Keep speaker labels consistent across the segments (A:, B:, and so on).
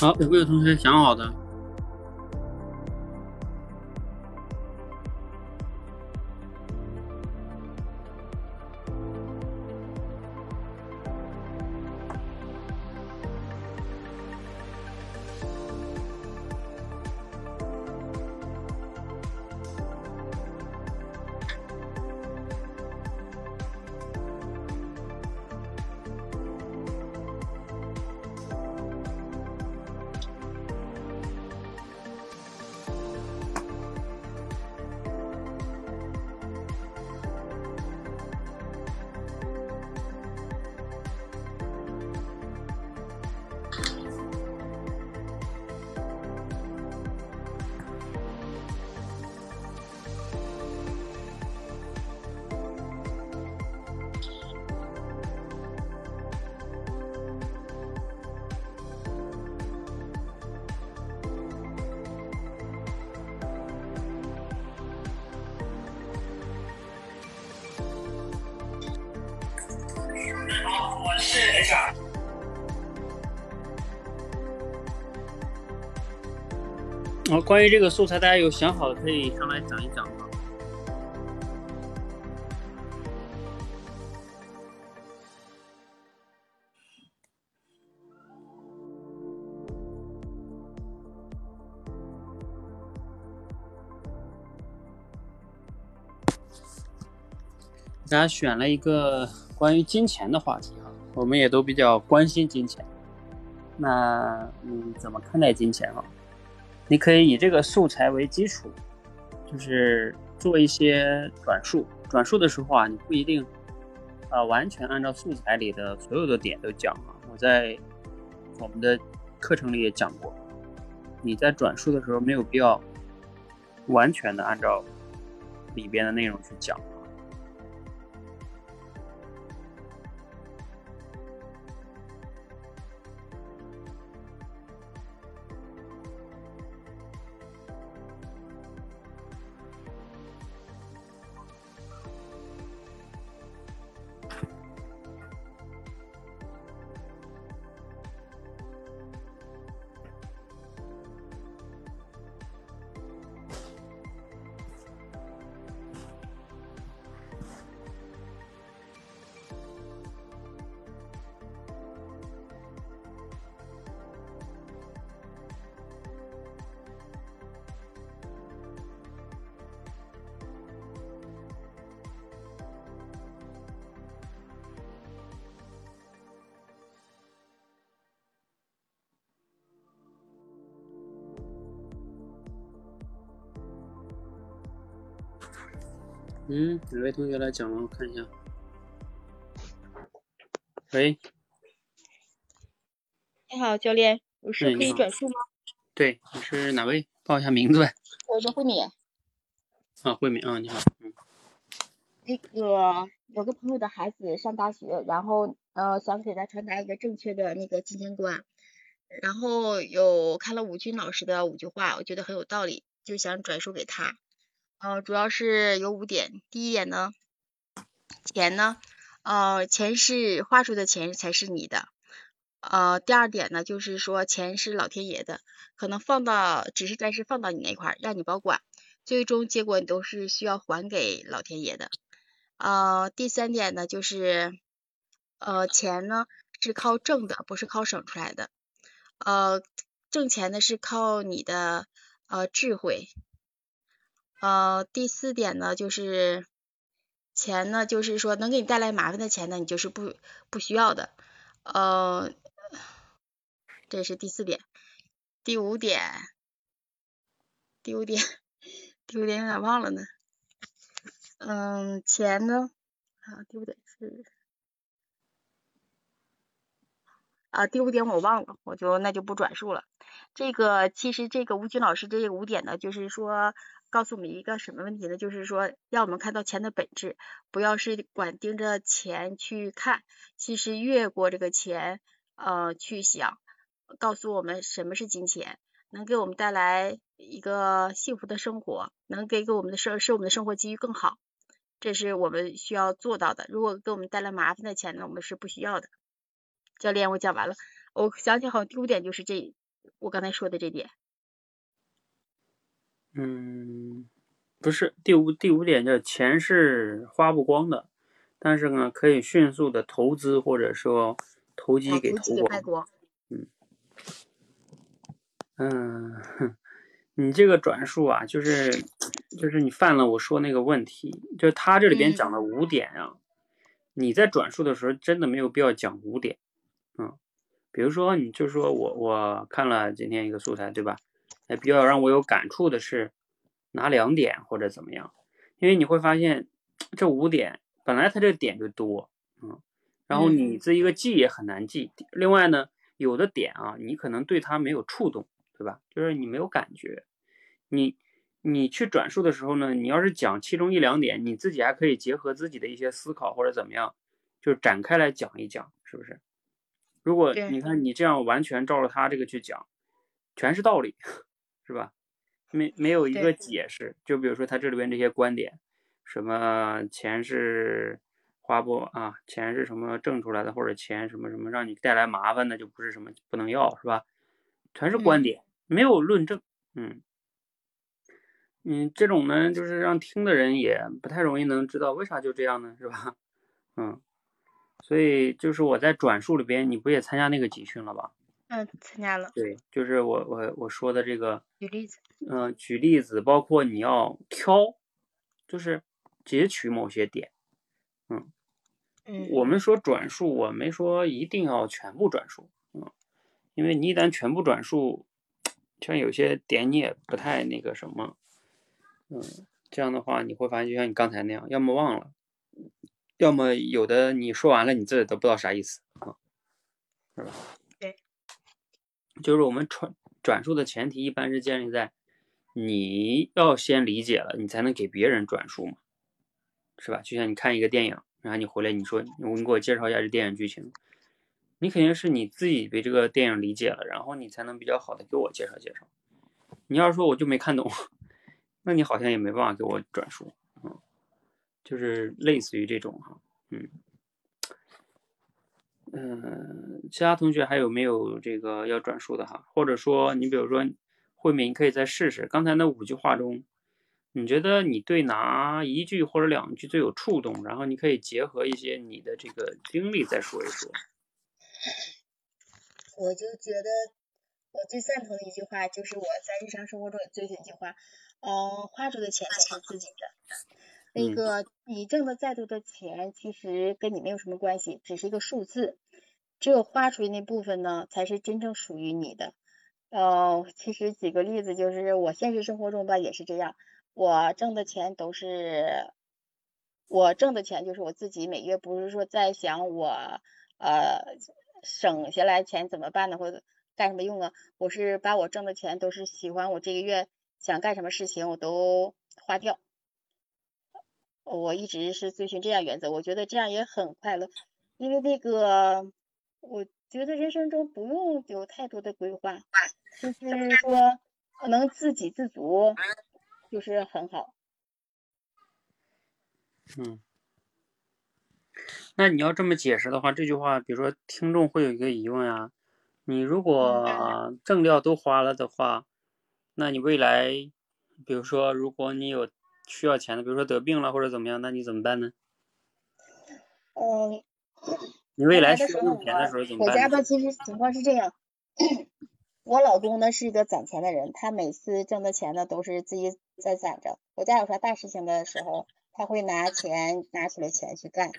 A: 好，有没有同学想好的？关于这个素材，大家有想好的可以上来讲一讲吗。大家选了一个关于金钱的话题哈，我们也都比较关心金钱。那你怎么看待金钱哈？你可以以这个素材为基础，就是做一些转述。转述的时候啊，你不一定啊完全按照素材里的所有的点都讲啊。我在我们的课程里也讲过，你在转述的时候没有必要完全的按照里边的内容去讲。哪位同学来讲了？我看一下。喂，
B: 你好，教练，我是可以转述吗？
A: 对，你是哪位？报一下名字呗。
B: 我是慧敏。
A: 啊，慧敏啊，你好。嗯。
B: 那个有个朋友的孩子上大学，然后呃想给他传达一个正确的那个金钱观，然后有看了吴军老师的五句话，我觉得很有道理，就想转述给他。呃，主要是有五点。第一点呢，钱呢，呃，钱是花出的钱才是你的。呃，第二点呢，就是说钱是老天爷的，可能放到只是暂时放到你那块儿，让你保管，最终结果你都是需要还给老天爷的。呃，第三点呢，就是呃，钱呢是靠挣的，不是靠省出来的。呃，挣钱呢是靠你的呃智慧。呃，第四点呢，就是钱呢，就是说能给你带来麻烦的钱呢，你就是不不需要的。呃，这是第四点。第五点，第五点，第五点有点忘了呢。嗯，钱呢？啊，第五点是啊，第五点我忘了，我就那就不转述了。这个其实这个吴军老师这五点呢，就是说。告诉我们一个什么问题呢？就是说，让我们看到钱的本质，不要是管盯着钱去看，其实越过这个钱，呃，去想，告诉我们什么是金钱，能给我们带来一个幸福的生活，能给给我们的生使我们的生活机遇更好，这是我们需要做到的。如果给我们带来麻烦的钱呢，我们是不需要的。教练，我讲完了，我想起好像第五点就是这我刚才说的这点。
A: 嗯，不是第五第五点叫钱是花不光的，但是呢可以迅速的投资或者说投机给投光。嗯嗯，你这个转述啊，就是就是你犯了我说那个问题，就是他这里边讲了五点啊，你在转述的时候真的没有必要讲五点，嗯，比如说你就说我我看了今天一个素材，对吧？哎，比较让我有感触的是哪两点或者怎么样？因为你会发现这五点本来它这个点就多，嗯，然后你这一个记也很难记。另外呢，有的点啊，你可能对它没有触动，对吧？就是你没有感觉。你你去转述的时候呢，你要是讲其中一两点，你自己还可以结合自己的一些思考或者怎么样，就展开来讲一讲，是不是？如果你看你这样完全照着他这个去讲，全是道理。是吧？没没有一个解释，就比如说他这里边这些观点，什么钱是花不啊？钱是什么挣出来的？或者钱什么什么让你带来麻烦的，就不是什么不能要，是吧？全是观点，没有论证。嗯嗯，这种呢，就是让听的人也不太容易能知道为啥就这样呢，是吧？嗯，所以就是我在转述里边，你不也参加那个集训了吧？
B: 嗯，参加了。
A: 对，就是我我我说的这个。
B: 举例子。
A: 嗯，举例子，包括你要挑，就是截取某些点。
B: 嗯。嗯。
A: 我们说转述，我没说一定要全部转述。嗯。因为你一旦全部转述，像有些点你也不太那个什么。嗯。这样的话，你会发现就像你刚才那样，要么忘了，要么有的你说完了，你自己都不知道啥意思啊，是吧？就是我们传转述的前提，一般是建立在你要先理解了，你才能给别人转述嘛，是吧？就像你看一个电影，然后你回来你说你给我介绍一下这电影剧情，你肯定是你自己被这个电影理解了，然后你才能比较好的给我介绍介绍。你要是说我就没看懂，那你好像也没办法给我转述，嗯，就是类似于这种哈，嗯。嗯，其他同学还有没有这个要转述的哈？或者说，你比如说，慧敏可以再试试刚才那五句话中，你觉得你对哪一句或者两句最有触动？然后你可以结合一些你的这个经历再说一说。
B: 我就觉得我最赞同的一句话就是我在日常生活中也最喜欢一句话，嗯，花出的钱是自己的。那个你挣的再多的钱，其实跟你没有什么关系，只是一个数字。只有花出去那部分呢，才是真正属于你的。呃，其实举个例子，就是我现实生活中吧也是这样，我挣的钱都是我挣的钱，就是我自己每月不是说在想我呃省下来钱怎么办呢，或者干什么用啊？我是把我挣的钱都是喜欢我这个月想干什么事情我都花掉。我一直是遵循这样原则，我觉得这样也很快乐，因为那个，我觉得人生中不用有太多的规划，就是说能自给自足，就是很好。
A: 嗯，那你要这么解释的话，这句话，比如说听众会有一个疑问啊，你如果挣料都花了的话，那你未来，比如说如果你有。需要钱的，比如说得病了或者怎么样，那你怎么办呢？
B: 嗯，
A: 你未来需要用钱的时候怎么办？
B: 我家吧，其实情况是这样，我老公呢是一个攒钱的人，他每次挣的钱呢都是自己在攒着。我家有啥大事情的时候，他会拿钱拿出来钱去干。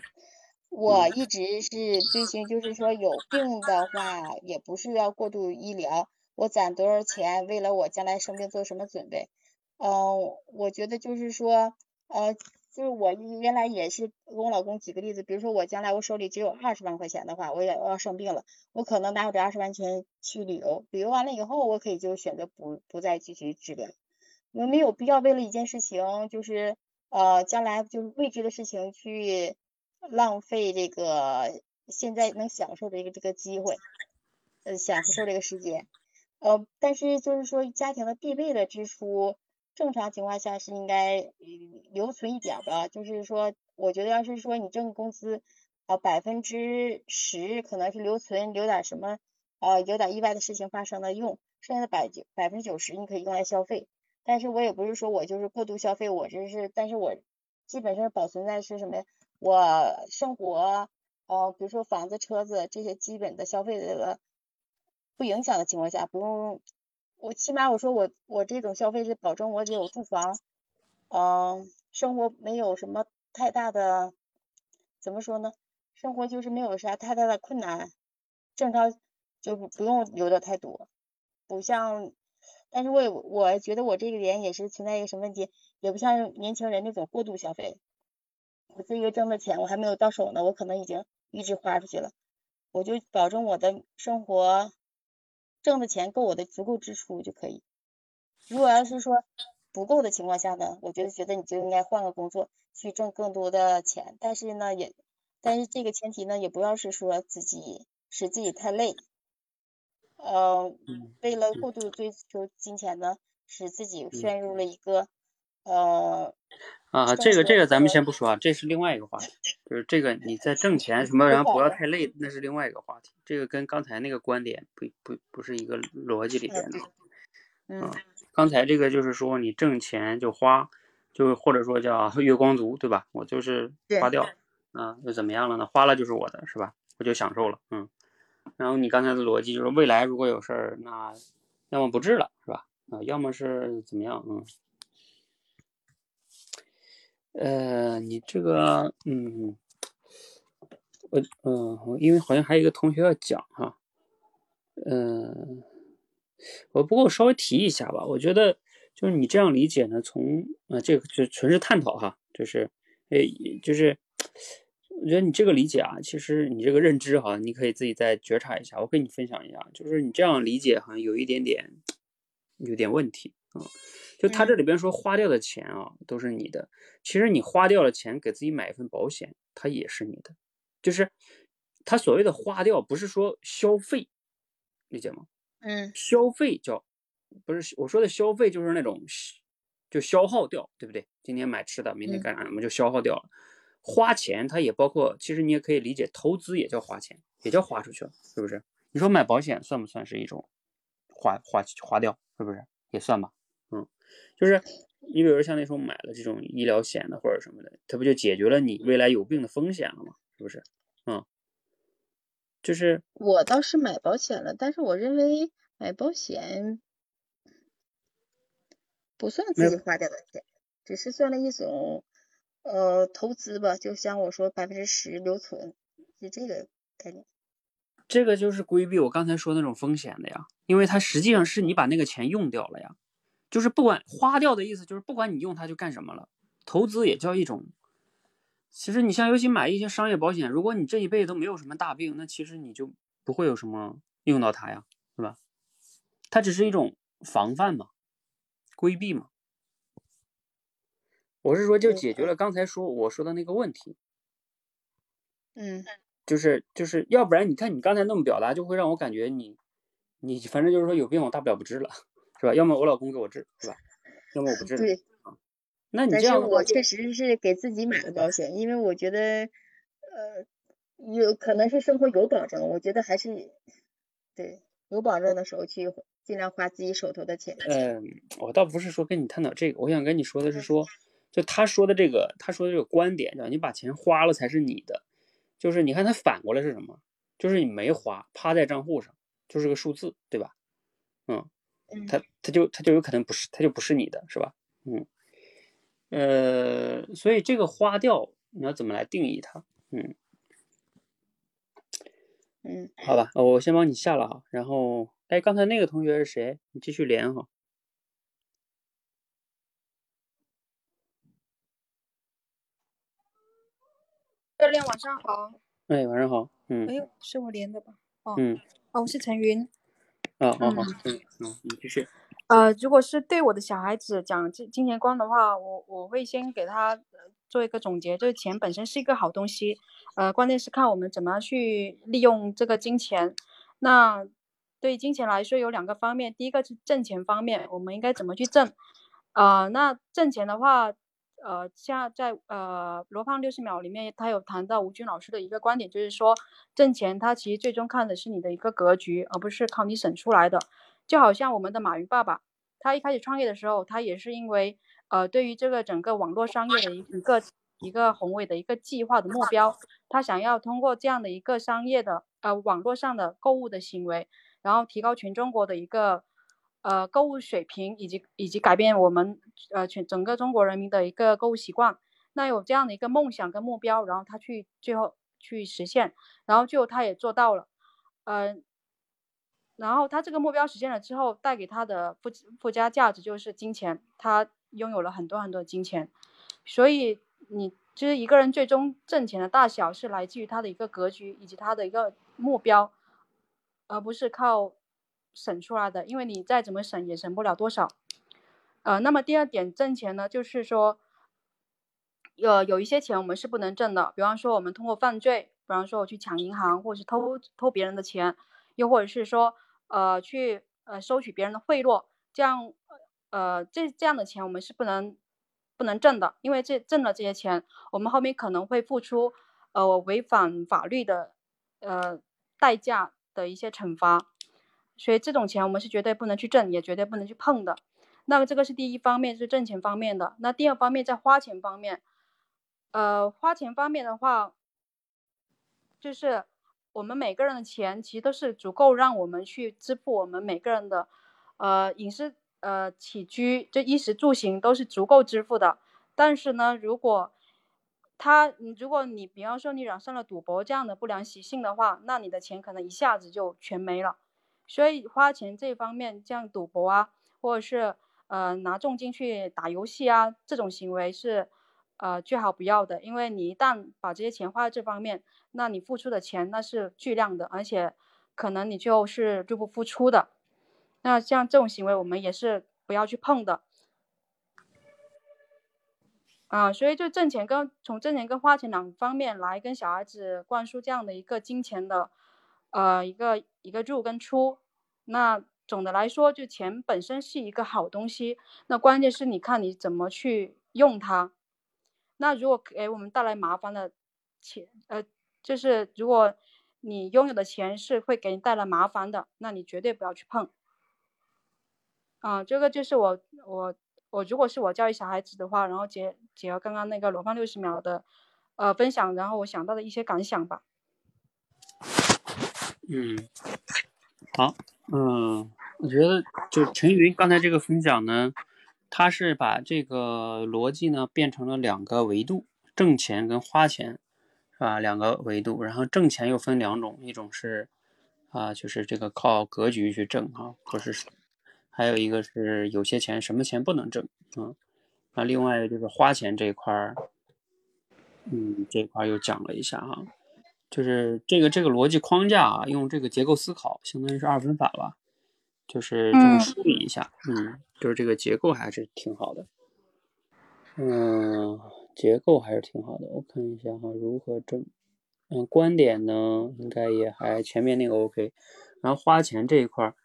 B: 我一直是遵循，就是说有病的话，也不是要过度医疗，我攒多少钱，为了我将来生病做什么准备。嗯，我觉得就是说，呃，就是我原来也是跟我老公举个例子，比如说我将来我手里只有二十万块钱的话，我也要生病了，我可能拿我这二十万钱去旅游，旅游完了以后，我可以就选择不不再继续治疗，我没有必要为了一件事情，就是呃将来就是未知的事情去浪费这个现在能享受的一个这个机会，呃享受这个时间，呃，但是就是说家庭的必备的支出。正常情况下是应该留存一点吧，就是说，我觉得要是说你挣工资，啊百分之十可能是留存，留点什么，啊有点意外的事情发生的用，剩下的百九百分之九十你可以用来消费。但是我也不是说我就是过度消费，我这是，但是我基本上保存在是什么呀？我生活，呃，比如说房子、车子这些基本的消费的不影响的情况下，不用，我起码我说我我这种消费是保证我有住房，嗯，生活没有什么太大的，怎么说呢？生活就是没有啥太大的困难，正常就不用留的太多，不像。但是我也我觉得我这个人也是存在一个什么问题，也不像年轻人那种过度消费。我这个挣的钱我还没有到手呢，我可能已经一直花出去了。我就保证我的生活挣的钱够我的足够支出就可以。如果要是说不够的情况下呢，我觉得觉得你就应该换个工作去挣更多的钱。但是呢也，但是这个前提呢也不要是说自己使自己太累。呃，为了过度追求金钱呢，使自己陷入了一个呃
A: 啊，这个这个咱们先不说啊，这是另外一个话题，就是这个你在挣钱什么，然后不要太累，那是另外一个话题，这个跟刚才那个观点不不不是一个逻辑里边的。
B: 嗯，
A: 刚才这个就是说你挣钱就花，就或者说叫 月光族，对吧？我就是花掉，啊，又怎么样了呢？花了就是我的，是吧？我就享受了，嗯。然后你刚才的逻辑就是未来如果有事儿，那要么不治了，是吧？啊，要么是怎么样？嗯，呃，你这个，嗯，我，嗯，因为好像还有一个同学要讲哈，嗯，我不过我稍微提一下吧，我觉得就是你这样理解呢，从啊，这个就纯是探讨哈，就是，诶，就是。我觉得你这个理解啊，其实你这个认知哈，你可以自己再觉察一下。我跟你分享一下，就是你这样理解好像有一点点有点问题啊。就他这里边说花掉的钱啊都是你的，其实你花掉了钱给自己买一份保险，它也是你的。就是他所谓的花掉，不是说消费，理解吗？
B: 嗯，
A: 消费叫不是我说的消费，就是那种就消耗掉，对不对？今天买吃的，明天干啥我们就消耗掉了。花钱，它也包括，其实你也可以理解，投资也叫花钱，也叫花出去了，是不是？你说买保险算不算是一种花花花掉，是不是？也算吧，嗯，就是你比如像那时候买了这种医疗险的或者什么的，它不就解决了你未来有病的风险了吗？是不是？嗯，就是
B: 我倒是买保险了，但是我认为买保险不算自己花掉的钱，只是算了一种。呃，投资吧，就像我说，百分之十留存，是这个概念。
A: 这个就是规避我刚才说那种风险的呀，因为它实际上是你把那个钱用掉了呀，就是不管花掉的意思，就是不管你用它就干什么了。投资也叫一种，其实你像尤其买一些商业保险，如果你这一辈子都没有什么大病，那其实你就不会有什么用到它呀，是吧？它只是一种防范嘛，规避嘛。我是说，就解决了刚才说我说的那个问题。
B: 嗯，
A: 就是就是要不然你看你刚才那么表达，就会让我感觉你你反正就是说有病我大不了不治了，是吧？要么我老公给我治，是吧？要么我不治。
B: 对。
A: 那你这样，
B: 我确实是给自己买了保险，因为我觉得呃有可能是生活有保证，我觉得还是对有保证的时候去尽量花自己手头的钱。
A: 嗯，我倒不是说跟你探讨这个，我想跟你说的是说。就他说的这个，他说的这个观点，叫你把钱花了才是你的，就是你看他反过来是什么？就是你没花，趴在账户上，就是个数字，对吧？嗯，他他就他就有可能不是，他就不是你的，是吧？嗯，呃，所以这个花掉你要怎么来定义它？
B: 嗯嗯，
A: 好吧，我先帮你下了哈，然后，哎，刚才那个同学是谁？你继续连哈。
C: 教练晚上好，
A: 哎，晚上好，嗯，
C: 哎呦，是我连的吧？哦，
A: 嗯，
C: 哦，我是陈云，
A: 哦，好好，嗯，嗯，你继续。
C: 呃，如果是对我的小孩子讲金金钱观的话，我我会先给他做一个总结，就是钱本身是一个好东西，呃，关键是看我们怎么样去利用这个金钱。那对金钱来说有两个方面，第一个是挣钱方面，我们应该怎么去挣？啊，那挣钱的话。呃，像在呃罗胖六十秒里面，他有谈到吴军老师的一个观点，就是说挣钱，他其实最终看的是你的一个格局，而不是靠你省出来的。就好像我们的马云爸爸，他一开始创业的时候，他也是因为呃，对于这个整个网络商业的一一个一个宏伟的一个计划的目标，他想要通过这样的一个商业的呃网络上的购物的行为，然后提高全中国的一个呃购物水平，以及以及改变我们呃全整个中国人民的一个购物习惯。那有这样的一个梦想跟目标，然后他去最后去实现，然后最后他也做到了，嗯，然后他这个目标实现了之后，带给他的附附加价值就是金钱，他拥有了很多很多的金钱，所以你就是一个人最终挣钱的大小是来自于他的一个格局以及他的一个目标，而不是靠省出来的，因为你再怎么省也省不了多少，呃，那么第二点挣钱呢，就是说。有，有一些钱我们是不能挣的，比方说我们通过犯罪，比方说我去抢银行，或者是偷偷别人的钱，又或者是说呃去呃收取别人的贿赂，这样呃这这样的钱我们是不能不能挣的，因为这挣了这些钱，我们后面可能会付出呃违反法律的呃代价的一些惩罚，所以这种钱我们是绝对不能去挣，也绝对不能去碰的。那么这个是第一方面是挣钱方面的，那第二方面在花钱方面。呃，花钱方面的话，就是我们每个人的钱其实都是足够让我们去支付我们每个人的呃饮食呃起居，这衣食住行都是足够支付的。但是呢，如果他，如果你比方说你染上了赌博这样的不良习性的话，那你的钱可能一下子就全没了。所以花钱这方面，像赌博啊，或者是呃拿重金去打游戏啊，这种行为是。呃，最好不要的，因为你一旦把这些钱花在这方面，那你付出的钱那是巨量的，而且可能你就是入不敷出的。那像这种行为，我们也是不要去碰的。啊，所以就挣钱跟从挣钱跟花钱两方面来跟小孩子灌输这样的一个金钱的，呃，一个一个入跟出。那总的来说，就钱本身是一个好东西，那关键是你看你怎么去用它。那如果给我们带来麻烦的钱，呃，就是如果你拥有的钱是会给你带来麻烦的，那你绝对不要去碰。啊，这个就是我我我如果是我教育小孩子的话，然后结结合刚刚那个罗胖六十秒的呃分享，然后我想到的一些感想吧。
A: 嗯，好，嗯，我觉得就陈云刚才这个分享呢。他是把这个逻辑呢变成了两个维度，挣钱跟花钱，是吧？两个维度，然后挣钱又分两种，一种是啊，就是这个靠格局去挣哈，不是，还有一个是有些钱什么钱不能挣啊。那另外就是花钱这一块儿，嗯，这块又讲了一下哈，就是这个这个逻辑框架啊，用这个结构思考，相当于是二分法吧。就是这么梳理一下，嗯，就是这个结构还是挺好的，嗯，结构还是挺好的。我看一下哈，如何挣，嗯，观点呢，应该也还前面那个 OK，然后花钱这一块儿，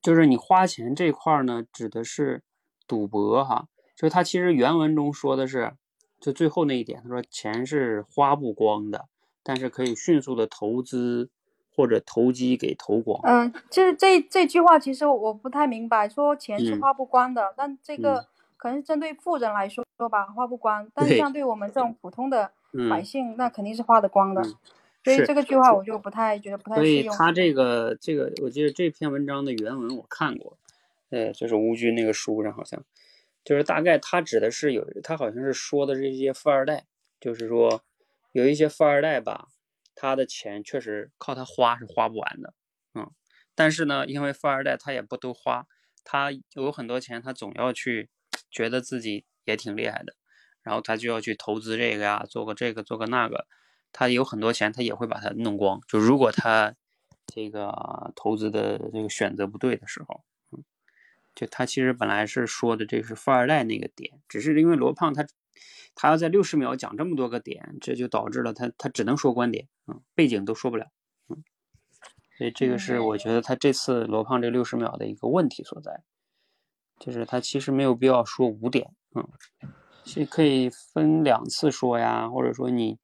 A: 就是你花钱这块儿呢，指的是赌博哈，就是他其实原文中说的是，就最后那一点，他说钱是花不光的，但是可以迅速的投资。或者投机给投光。
C: 嗯，这这这句话其实我不太明白，说钱是花不光的，但这个可能是针对富人来说说吧，花不光。但是像对我们这种普通的百姓，那肯定是花得光的。所以这个句话我就不太觉得不太
A: 适用。所以他这个这个，我记得这篇文章的原文我看过，呃，就是吴军那个书上好像，就是大概他指的是有，他好像是说的这些富二代，就是说有一些富二代吧。他的钱确实靠他花是花不完的，嗯，但是呢，因为富二代他也不都花，他有很多钱，他总要去觉得自己也挺厉害的，然后他就要去投资这个呀，做个这个做个那个，他有很多钱，他也会把它弄光。就如果他这个投资的这个选择不对的时候，嗯，就他其实本来是说的这是富二代那个点，只是因为罗胖他。他要在六十秒讲这么多个点，这就导致了他他只能说观点，嗯，背景都说不了，嗯，所以这个是我觉得他这次罗胖这六十秒的一个问题所在，就是他其实没有必要说五点，嗯，是可以分两次说呀，或者说你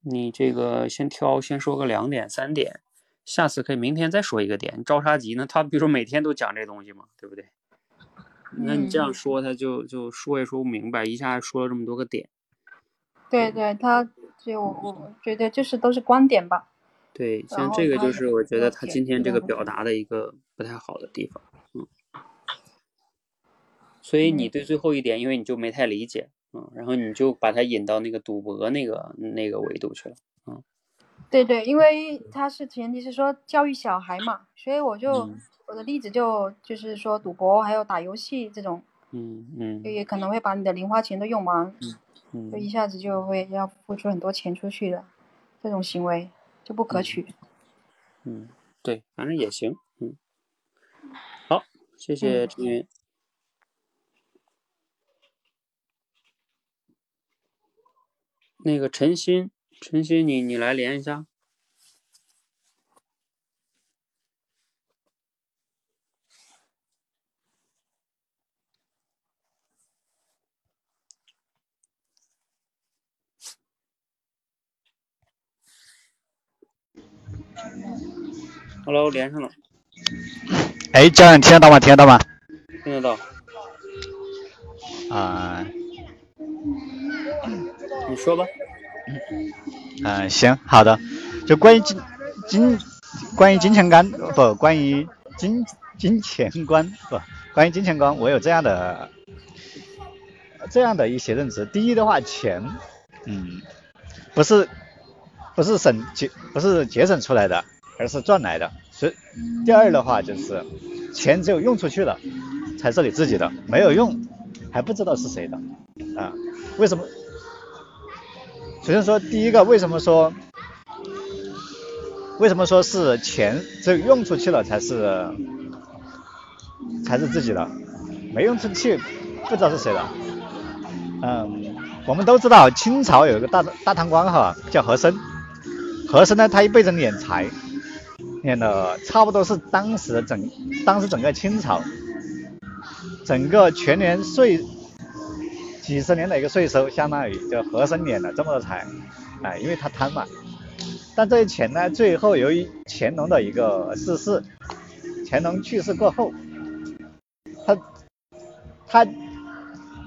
A: 你这个先挑先说个两点三点，下次可以明天再说一个点，着啥急呢？他比如说每天都讲这东西嘛，对不对？那你这样
C: 嗯
A: 说，他就就说也说不明白，一下说了这么多个点。
C: 对对，他就我我觉得就是都是观点吧。
A: 对，像这个就是我觉得他今天这个表达的一个不太好的地方，嗯。所以你
C: 嗯
A: 对最后一点，因为你就没太理解，嗯，然后你就把它引到那个赌博那个那个维度去了，嗯
C: 对对，因为他是前提是说教育小孩嘛，所以我就、
A: 嗯
C: 我的例子就就是说赌博还有打游戏这种，
A: 嗯嗯
C: 就也可能会把你的零花钱都用完，嗯就一
A: 嗯
C: 下子就会要付出很多钱出去的，这种行为就不可取。
A: 嗯，对，反正也行，嗯。好，谢谢
C: 嗯
A: 陈云。那个陈鑫，陈鑫，你你来连一下。Hello，连上了，
D: 哎，家人听得到吗？听得到吗？
A: 听得到。
D: 啊、
A: 你说吧。
D: 嗯、行，好的。就关于金金，关于金钱观不，关于金金钱观不，关于金钱观，我有这样的这样的一些认知。第一的话，钱，嗯，不是不是省节不是节省出来的，而是赚来的。所以第二的话就是，钱只有用出去了，才是你自己的，没有用还不知道是谁的啊？为什么？首先说第一个，为什么说为什么说是钱只有用出去了才是才是自己的，没用出去不知道是谁的。嗯，我们都知道清朝有一个大大贪官哈，叫和珅。和珅呢，他一辈子敛财，敛的差不多是当时的整当时整个清朝整个全年税几十年的一个税收，相当于就和珅敛了这么多财，啊、因为他贪嘛。但这些钱呢，最后由于乾隆的一个逝世，乾隆去世过后，他他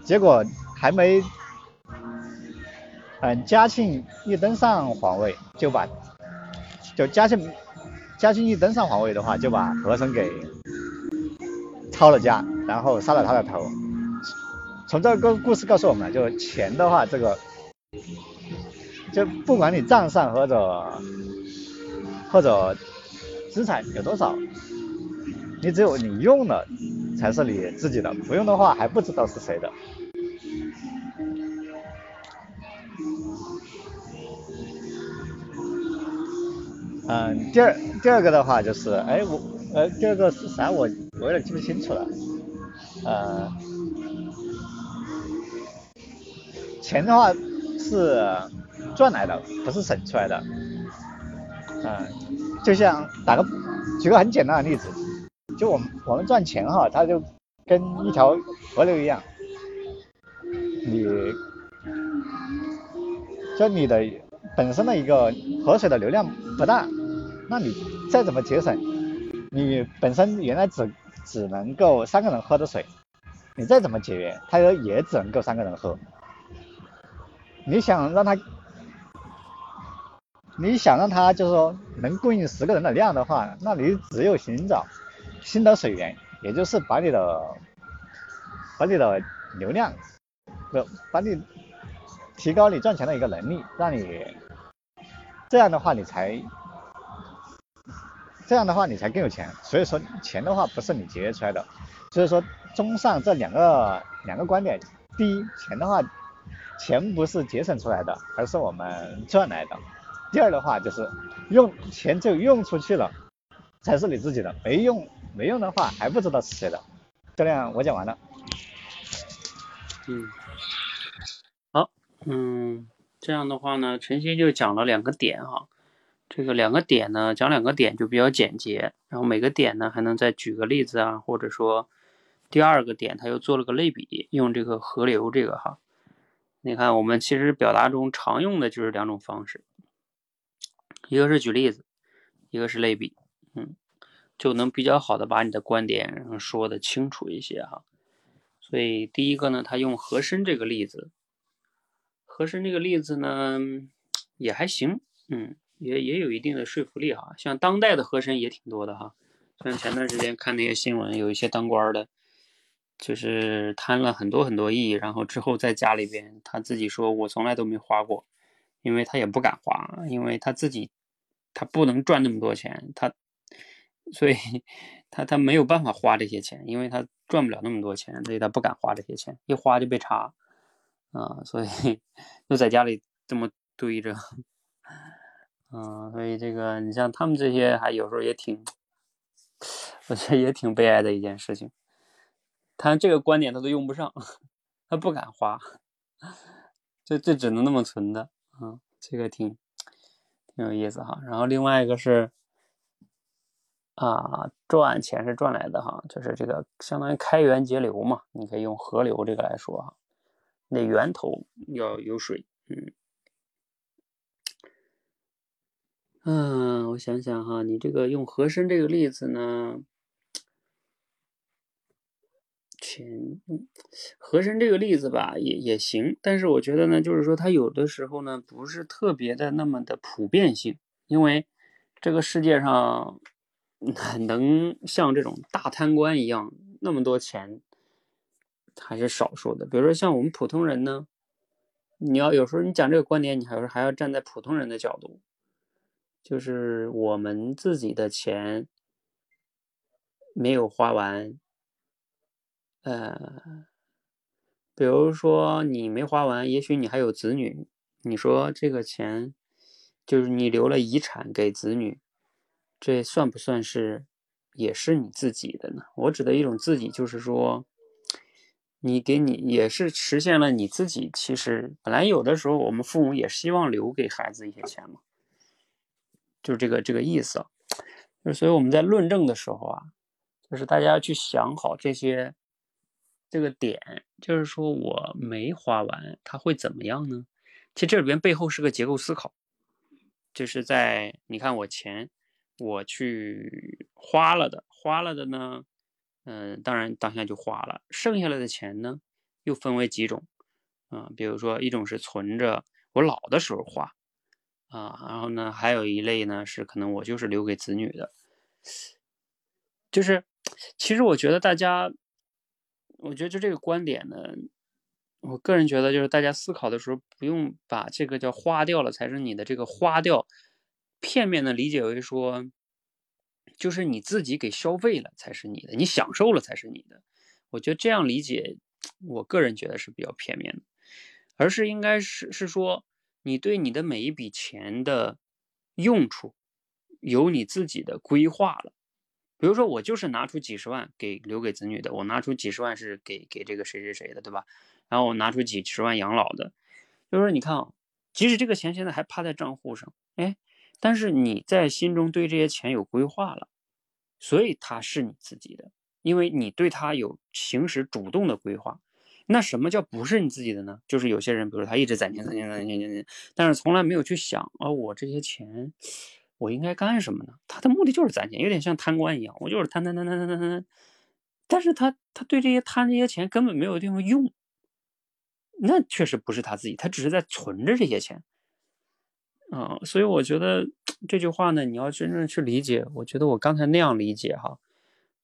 D: 结果还没，嗯，嘉庆一登上皇位，就把就嘉庆嘉靖一登上皇位的话，就把和珅给抄了家，然后杀了他的头。从这个故事告诉我们，就钱的话，这个就不管你账上或者或者资产有多少，你只有你用了才是你自己的，不用的话还不知道是谁的。嗯，第二第二个的话就是，哎，我呃第二个是啥？我我有点记不清楚了。呃，钱的话是赚来的，不是省出来的。嗯，就像打个举个很简单的例子，就我们我们赚钱哈，它就跟一条河流一样，你就你的本身的一个河水的流量不大，那你再怎么节省，你本身原来只只能够三个人喝的水，你再怎么节约，它也也只能够三个人喝。你想让它，你想让它就是说能供应十个人的量的话，那你只有寻找新的水源，也就是把你的把你的流量，不把你提高你赚钱的一个能力，让你这样的话你才这样的话你才更有钱。所以说钱的话不是你节约出来的。所以说综上这两个两个观点，第一，钱的话，钱不是节省出来的，而是我们赚来的。第二的话就是用钱就用出去了，才是你自己的，没用没用的话还不知道是谁的。这样我讲完了。
A: 嗯，好，嗯，这样的话呢，晨曦就讲了两个点哈，这个两个点呢，讲两个点就比较简洁，然后每个点呢还能再举个例子啊，或者说第二个点他又做了个类比，用这个河流这个哈，你看我们其实表达中常用的就是两种方式，一个是举例子，一个是类比，嗯，就能比较好的把你的观点说的清楚一些哈。所以第一个呢，他用和珅这个例子，和珅这个例子呢 也还行，嗯，也也有一定的说服力哈。像当代的和珅也挺多的哈，像前段时间看那些新闻，有一些当官的。就是贪了很多很多亿，然后之后在家里边，他自己说我从来都没花过，因为他也不敢花，因为他自己他不能赚那么多钱，他所以 他他没有办法花这些钱，因为他赚不了那么多钱，所以他不敢花这些钱，一花就被查啊，所以就在家里这么堆着，嗯，所以这个你像他们这些，还有时候也挺，我觉得也挺悲哀的一件事情。他这个观点他都用不上，他不敢花，这这只能那么存的啊，这个挺挺有意思哈。然后另外一个是啊，赚钱是赚来的哈，就是这个相当于开源节流嘛，你可以用河流这个来说哈，那源头要有水，嗯嗯，我想想哈，你这个用和珅这个例子呢？钱，和珅这个例子吧，也也行，但是我觉得呢，就是说他有的时候呢，不是特别的那么的普遍性，因为这个世界上 能像这种大贪官一样那么多钱，还是少数的。比如说像我们普通人呢，你要有时候你讲这个观点，你还有时候还要站在普通人的角度，就是我们自己的钱没有花完。呃，比如说你没花完，也许你还有子女，你说这个钱就是你留了遗产给子女，这算不算是也是你自己的呢？我指的一种自己，就是说你给你也是实现了你自己。其实本来有的时候我们父母也希望留给孩子一些钱嘛，就是这个这个意思。就是所以我们在论证的时候啊，就是大家要去想好这些。这个点就是说我没花完，它会怎么样呢？其实这里边背后是个结构思考，就是在你看我钱我去花了的，花了的呢，嗯，当然当下就花了，剩下来的钱呢又分为几种，啊，比如说一种是存着我老的时候花，啊，然后呢还有一类呢是可能我就是留给子女的，就是其实我觉得大家。我觉得就这个观点呢，我个人觉得就是大家思考的时候，不用把这个叫花掉了才是你的这个花掉，片面的理解为说，就是你自己给消费了才是你的，你享受了才是你的。我觉得这样理解，我个人觉得是比较片面的，而是应该是是说，你对你的每一笔钱的用处，有你自己的规划了。比如说，我就是拿出几十万给留给子女的，我拿出几十万是给给这个谁谁谁的，对吧？然后我拿出几十万养老的，就是说，你看啊，即使这个钱现在还趴在账户上，哎，但是你在心中对这些钱有规划了，所以它是你自己的，因为你对它有行使主动的规划。那什么叫不是你自己的呢？就是有些人，比如他一直攒钱攒钱攒钱攒钱，但是从来没有去想，哦，我这些钱。我应该干什么呢？他的目的就是攒钱，有点像贪官一样，我就是贪贪贪贪贪贪贪。但是他他对这些贪这些钱根本没有地方用，那确实不是他自己，他只是在存着这些钱。啊，所以我觉得这句话呢，你要真正去理解，我觉得我刚才那样理解哈，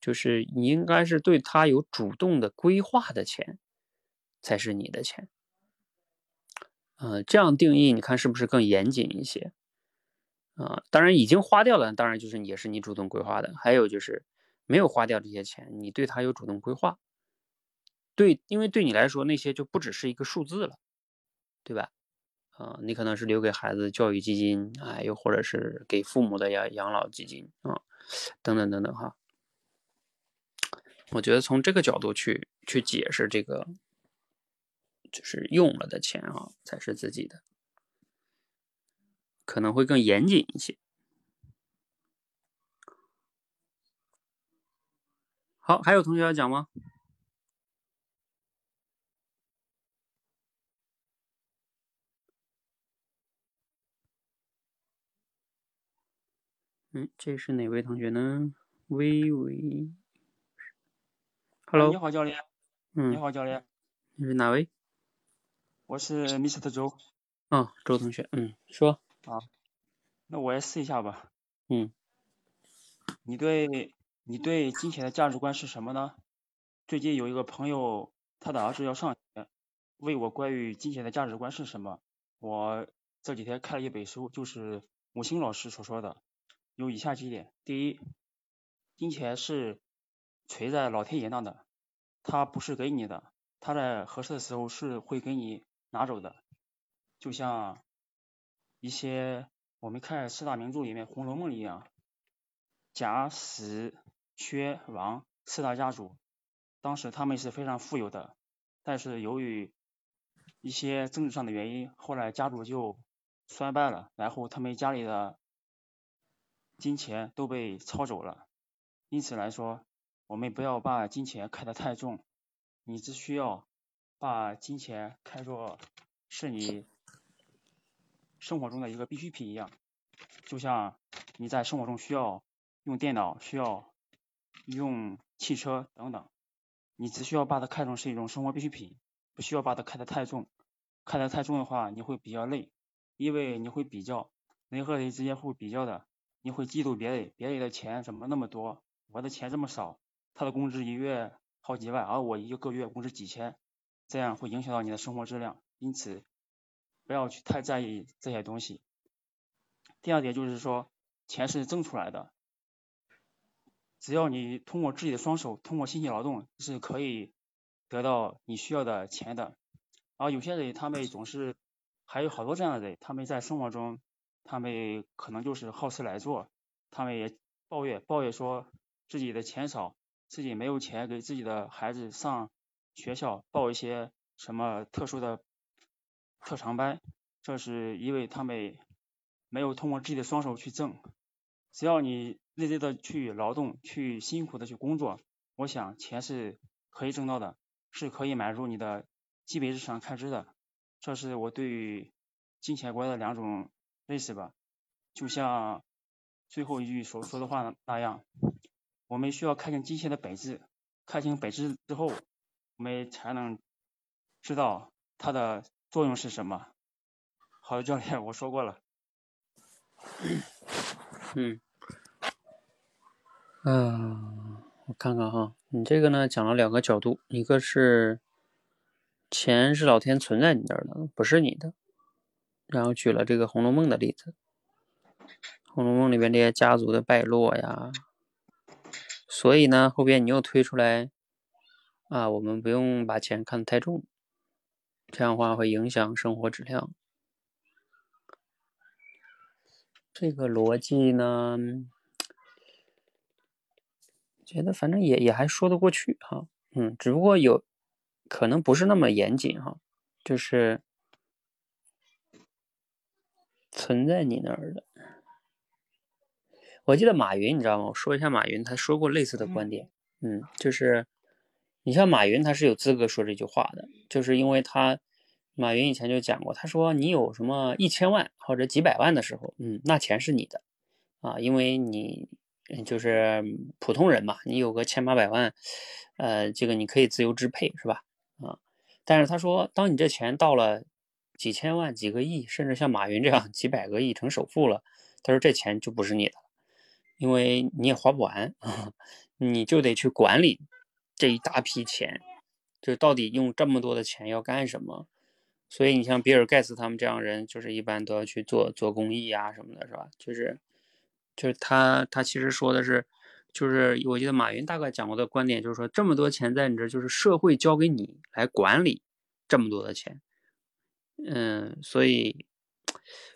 A: 就是你应该是对他有主动的规划的钱，才是你的钱。嗯，这样定义，你看是不是更严谨一些？啊，当然已经花掉了，当然就是也是你主动规划的。还有就是没有花掉这些钱，你对他有主动规划，对，因为对你来说那些就不只是一个数字了，对吧？啊，你可能是留给孩子教育基金，哎，又或者是给父母的养养老基金啊，等等等等哈。我觉得从这个角度去去解释这个，就是用了的钱啊，才是自己的。可能会更严谨一些。好，还有同学要讲吗？嗯，这是哪位同学呢？微微
E: 哎
A: ，Hello，
E: 你好，教练。
A: 嗯，
E: 你好，教练。
A: 你是哪位？
E: 我是 Mr. 周。
A: 哦，周同学，嗯，说，
E: 那我也试一下吧。
A: 嗯，
E: 你对你对金钱的价值观是什么呢？最近有一个朋友，他的儿子要上学，问我关于金钱的价值观是什么。我这几天看了一本书，就是木星老师所说的，有以下几点：第一，金钱是垂在老天爷那的，他不是给你的，他在合适的时候是会给你拿走的。就像一些我们看四大名著里面《红楼梦》一样，贾、史、薛、王四大家族，当时他们是非常富有的，但是由于一些政治上的原因，后来家族就衰败了，然后他们家里的金钱都被抄走了。因此来说，我们不要把金钱看得太重，你只需要把金钱看作是你生活中的一个必需品一样，就像你在生活中需要用电脑、需要用汽车等等，你只需要把它看成是一种生活必需品，不需要把它看得太重。看得太重的话，你会比较累，因为你会比较，人和人之间会比较的，你会嫉妒别人，别人的钱怎么那么多，我的钱这么少，他的工资一月好几万，而我一个月工资几千，这样会影响到你的生活质量，因此不要去太在意这些东西。第二点就是说，钱是挣出来的，只要你通过自己的双手，通过辛勤劳动，是可以得到你需要的钱的。而有些人他们总是，还有好多这样的人，他们在生活中，他们可能就是好吃懒做，他们也抱怨抱怨说自己的钱少，自己没有钱给自己的孩子上学校报一些什么特殊的特长班，这是因为他们没有通过自己的双手去挣。只要你认真的去劳动，去辛苦的去工作，我想钱是可以挣到的，是可以满足你的基本日常开支的。这是我对于金钱观的两种认识吧。就像最后一句所说的话那样，我们需要看清金钱的本质，看清本质之后，我们才能知道它的作用是什么。好的，教练，我说过了。
A: 嗯，嗯，我看看哈，你这个呢讲了两个角度，一个是钱是老天存在你那儿的，不是你的，然后举了这个《红楼梦》的例子，《红楼梦》里边这些家族的败落呀，所以呢后边你又推出来啊，我们不用把钱看得太重，这样的话会影响生活质量。这个逻辑呢，觉得反正也也还说得过去哈，嗯，只不过有可能不是那么严谨哈，就是存在你那儿的。我记得马云，你知道吗？我说一下马云，他说过类似的观点，嗯，就是你像马云，他是有资格说这句话的，就是因为他。马云以前就讲过，他说你有什么一千万或者几百万的时候，嗯，那钱是你的，啊，因为你就是普通人嘛，你有个千八百万，呃，这个你可以自由支配，是吧？啊，但是他说，当你这钱到了几千万、几个亿，甚至像马云这样几百个亿成首富了，他说这钱就不是你的，因为你也花不完，你就得去管理这一大批钱，就到底用这么多的钱要干什么？所以你像比尔盖茨他们这样人，就是一般都要去做做公益啊什么的，是吧？就是就是他他其实说的是，就是我记得马云大概讲过的观点，就是说这么多钱在你这儿，就是社会交给你来管理这么多的钱。嗯，所以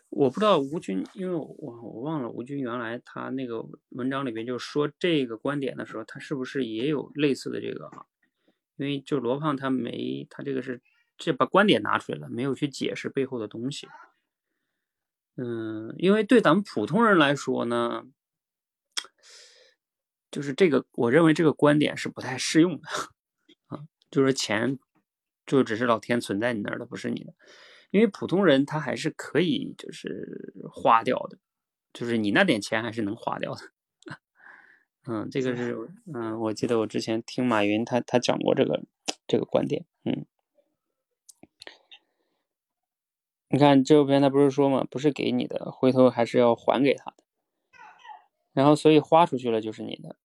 A: 我不知道吴军，因为我我忘了吴军原来他那个文章里边就说这个观点的时候，他是不是也有类似的这个啊？因为就罗胖他没他这个是。这把观点拿出来了，没有去解释背后的东西。嗯，因为对咱们普通人来说呢，就是这个，我认为这个观点是不太适用的 啊。就是钱就只是老天存在你那儿的，不是你的。因为普通人他还是可以就是花掉的就是你那点钱还是能花掉的。嗯，这个是嗯，我记得我之前听马云他他讲过这个这个观点，嗯。你看这边他不是说嘛，不是给你的，回头还是要还给他的。然后所以花出去了就是你的，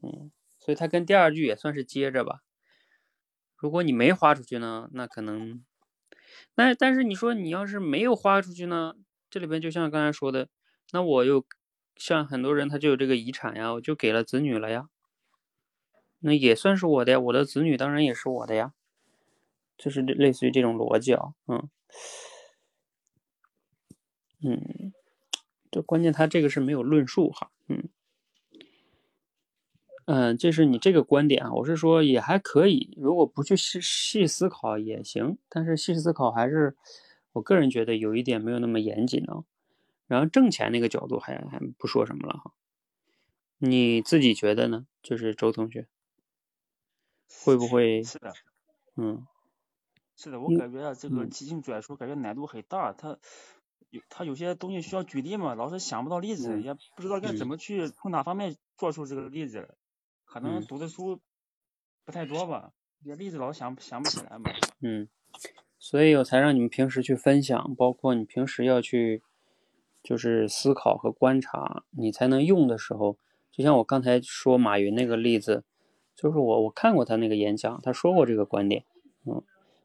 A: 嗯，所以他跟第二句也算是接着吧。如果你没花出去呢，那可能，那但是你说你要是没有花出去呢，这里边就像刚才说的，那我又像很多人他就有这个遗产呀，我就给了子女了呀，那也算是我的呀，我的子女当然也是我的呀，就是类似于这种逻辑啊，嗯。嗯，这关键他这个是没有论述哈，嗯，嗯，这是你这个观点啊，我是说也还可以，如果不去细细思考也行，但是细思考还是我个人觉得有一点没有那么严谨呢。然后挣钱那个角度还还不说什么了哈，你自己觉得呢？就是周同学会不会？
E: 是的，
A: 嗯，
E: 是的，我感觉啊，这个即兴转述感觉难度很大，他。他有些东西需要举例嘛，老是想不到例子，也不知道该怎么去从哪方面做出这个例子，可能读的书不太多吧，这例子老想想不起来嘛。
A: 嗯，所以我才让你们平时去分享，包括你平时要去就是思考和观察，你才能用的时候，就像我刚才说马云那个例子，就是我我看过他那个演讲，他说过这个观点，嗯，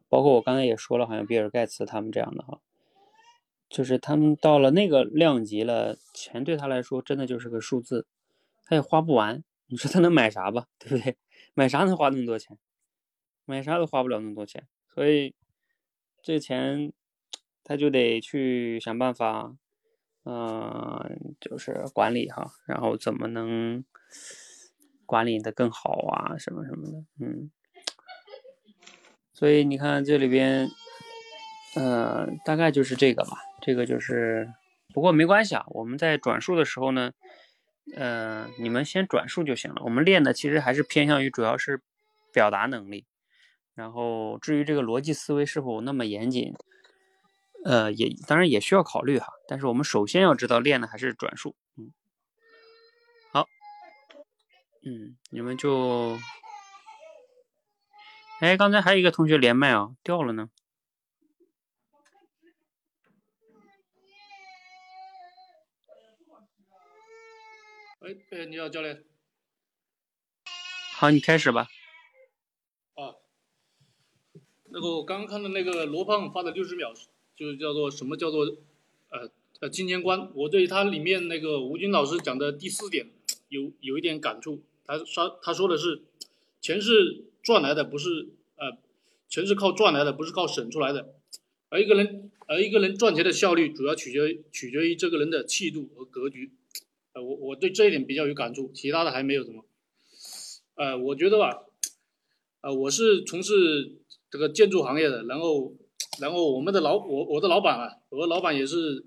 A: 包括我刚才也说了，好像比尔盖茨他们这样的哈。就是他们到了那个量级了，钱对他来说真的就是个数字，他也花不完。你说他能买啥吧？对不对？买啥能花那么多钱？买啥都花不了那么多钱。所以这钱他就得去想办法，嗯，就是管理哈，然后怎么能管理的更好啊，什么什么的，嗯。所以你看这里边，嗯，大概就是这个吧。这个就是，不过没关系啊。我们在转述的时候呢，嗯，你们先转述就行了。我们练的其实还是偏向于主要是表达能力，然后至于这个逻辑思维是否那么严谨，呃，也当然也需要考虑哈。但是我们首先要知道练的还是转述。嗯，好，嗯，你们就，哎，刚才还有一个同学连麦啊，掉了呢。
F: 哎哎，你好，教练。
A: 好，你开始吧。
F: 啊，那个我刚刚看的那个罗胖发的六十秒，就是叫做什么叫做呃呃金钱观。我对他里面那个吴军老师讲的第四点有有一点感触。他说他说的是，钱是赚来的，不是呃钱是靠赚来的，不是靠省出来的。而一个人而一个人赚钱的效率，主要取决取决于这个人的气度和格局。呃，我我对这一点比较有感触，其他的还没有什么。呃，我觉得吧，呃，我是从事这个建筑行业的，然后，然后我们的老我我的老板啊，我的老板也是，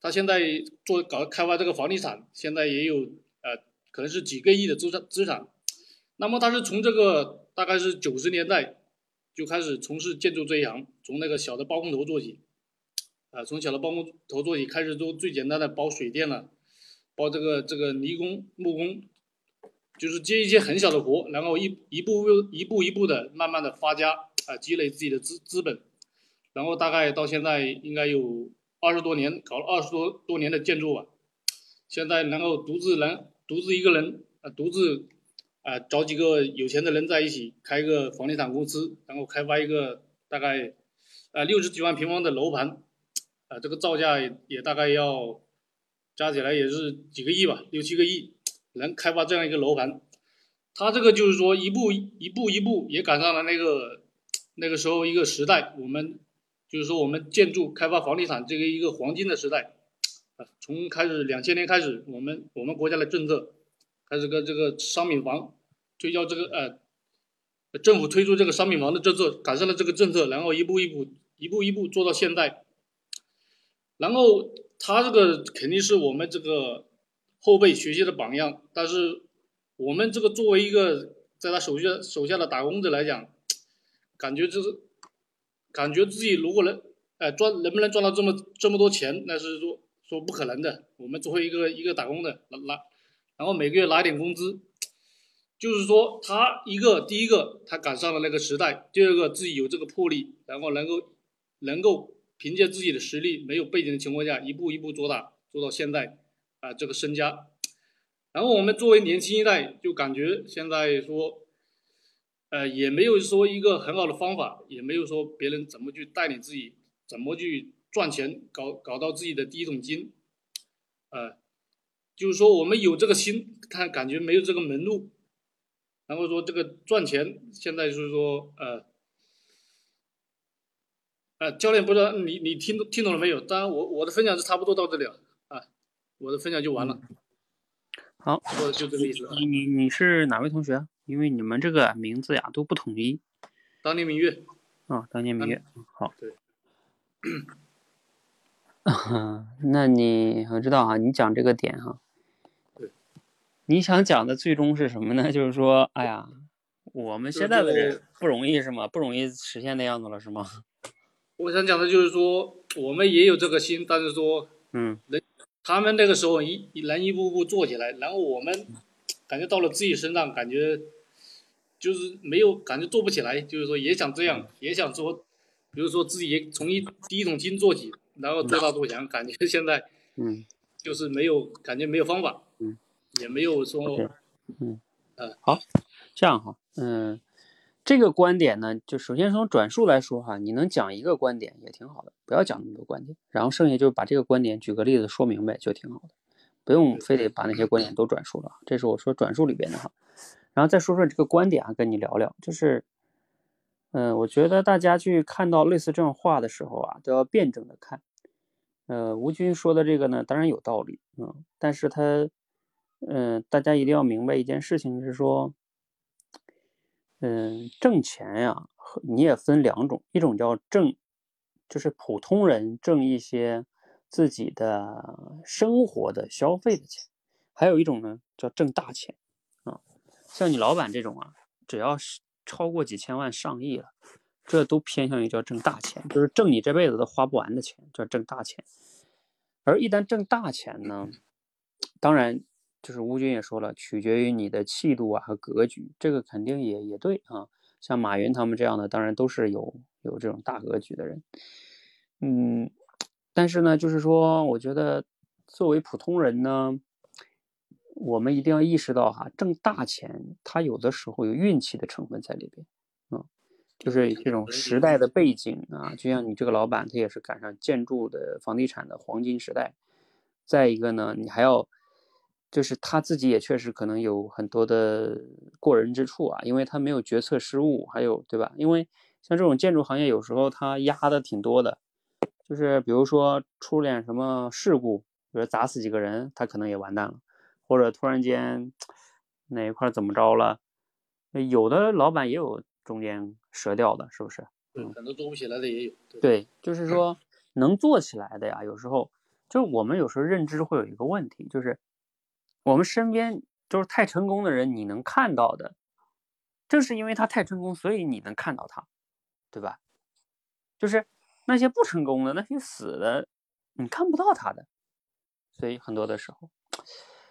F: 他现在做搞开发这个房地产，现在也有呃，可能是几个亿的资产资产。那么他是从这个大概是九十年代就开始从事建筑这一行，从那个小的包工头做起，啊，从小的包工头做起，开始做最简单的包水电了。包这个这个泥工木工，就是接一些很小的活，然后一一步步一步一步的慢慢的发家啊，积累自己的资资本，然后大概到现在应该有二十多年，搞了二十多多年的建筑吧，现在能够独自能独自一个人啊，独自啊找几个有钱的人在一起开一个房地产公司，然后开发一个大概啊六十几万平方的楼盘，啊这个造价也大概要。加起来也是几个亿吧，六七个亿，能开发这样一个楼盘，他这个就是说一步一步一步也赶上了那个那个时候一个时代，我们就是说我们建筑开发房地产这个一个黄金的时代，啊，从开始两千年开始，我们我们国家的政策开始跟这个商品房推销这个呃，政府推出这个商品房的政策，赶上了这个政策，然后一步一步一步一步做到现在，然后。他这个肯定是我们这个后辈学习的榜样，但是我们这个作为一个在他手下手下的打工者来讲，感觉就是感觉自己如果能哎赚能不能赚到这么这么多钱，那是说说不可能的。我们作为一个一个打工的拿拿，然后每个月拿一点工资，就是说他一个第一个他赶上了那个时代，第二个自己有这个魄力，然后能够能够凭借自己的实力，没有背景的情况下，一步一步做大，做到现在啊这个身家。然后我们作为年轻一代，就感觉现在说，呃，也没有说一个很好的方法，也没有说别人怎么去带领自己，怎么去赚钱，搞搞到自己的第一桶金，呃，就是说我们有这个心，但感觉没有这个门路。然后说这个赚钱，现在就是说，呃，呃，教练不知道你你听听懂了没有？当然我我的分享是差不多到这里了啊，我的分享就完了。
A: 好，
F: 说的就这个意思啊。
A: 你你你是哪位同学啊？因为你们这个名字呀都不统一
F: 当年明月，
A: 啊。当年明月，好。
F: 对。
A: 那你我知道哈，你讲这个点哈，
F: 对，
A: 你想讲的最终是什么呢？就是说，哎呀，我们现在的人不容易是吗？不容易实现那样子了是吗？
F: 我想讲的就是说，我们也有这个心，但是说，
A: 嗯，人
F: 他们那个时候一能一步步做起来，然后我们感觉到了自己身上，感觉就是没有感觉做不起来，就是说也想这样，也想说，比如说自己也从一第一桶金做起，然后做大做强，感觉现在
A: 嗯。
F: 就是没有感觉没有方法，
A: 嗯，
F: 也没有说
A: 嗯，
F: 呃
A: 好，这样哈，嗯，这个观点呢，就首先从转述来说哈，你能讲一个观点也挺好的，不要讲那么多观点，然后剩下就把这个观点举个例子说明白就挺好的，不用非得把那些观点都转述了，这是我说转述里边的哈，然后再说说这个观点啊，跟你聊聊，就是，嗯，我觉得大家去看到类似这种话的时候啊，都要辩证的看。呃，吴军说的这个呢，当然有道理，嗯，但是他，嗯，大家一定要明白一件事情是说，嗯，挣钱呀，和你也分两种，一种叫挣，就是普通人挣一些自己的生活的消费的钱，还有一种呢叫挣大钱，啊，像你老板这种啊，只要是超过几千万、上亿了，这都偏向于叫挣大钱，就是挣你这辈子都花不完的钱，叫挣大钱。而一旦挣大钱呢，当然就是吴军也说了，取决于你的气度啊和格局，这个肯定也也对啊。像马云他们这样的，当然都是有有这种大格局的人，嗯，但是呢，就是说，我觉得作为普通人呢，我们一定要意识到哈，挣大钱，它有的时候有运气的成分在里边，嗯，就是这种时代的背景啊，就像你这个老板，他也是赶上建筑的房地产的黄金时代。再一个呢，你还要，就是他自己也确实可能有很多的过人之处啊，因为他没有决策失误，还有对吧？因为像这种建筑行业，有时候他压的挺多的，就是比如说出点什么事故，比如砸死几个人，他可能也完蛋了，或者突然间哪一块怎么着了，有的老板也有中间折掉的，是不是？
F: 对，很多做不起来的也有。对，
A: 对，就是说能做起来的呀，有时候就是我们有时候认知会有一个问题，就是我们身边就是太成功的人，你能看到的，正是因为他太成功，所以你能看到他，对吧？就是那些不成功的、那些死的，你看不到他的，所以很多的时候，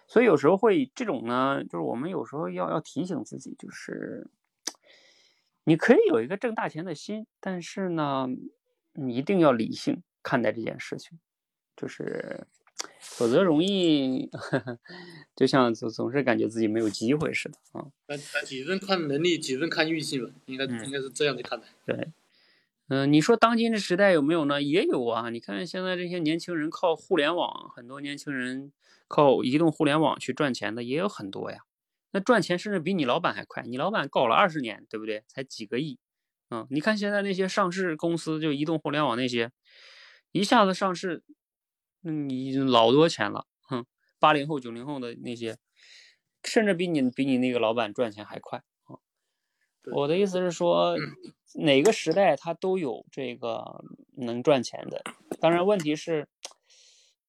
A: 所以有时候会这种呢，就是我们有时候要要提醒自己，就是你可以有一个挣大钱的心，但是呢，你一定要理性看待这件事情，就是否则容易 就像总总是感觉自己没有机会似的啊。
F: 那那几分看能力，几分看运气吧，应该
A: 嗯
F: 应该是这样去看待。
A: 对，嗯、你说当今的时代有没有呢？也有啊。你看现在这些年轻人靠互联网，很多年轻人靠移动互联网去赚钱的也有很多呀。那赚钱甚至比你老板还快，你老板搞了二十年，对不对？才几个亿，嗯，你看现在那些上市公司，就移动互联网那些，一下子上市，嗯，你老多钱了，哼，八零后、九零后的那些，甚至比你比你那个老板赚钱还快啊。我的意思是说，哪个时代他都有这个能赚钱的，当然问题是，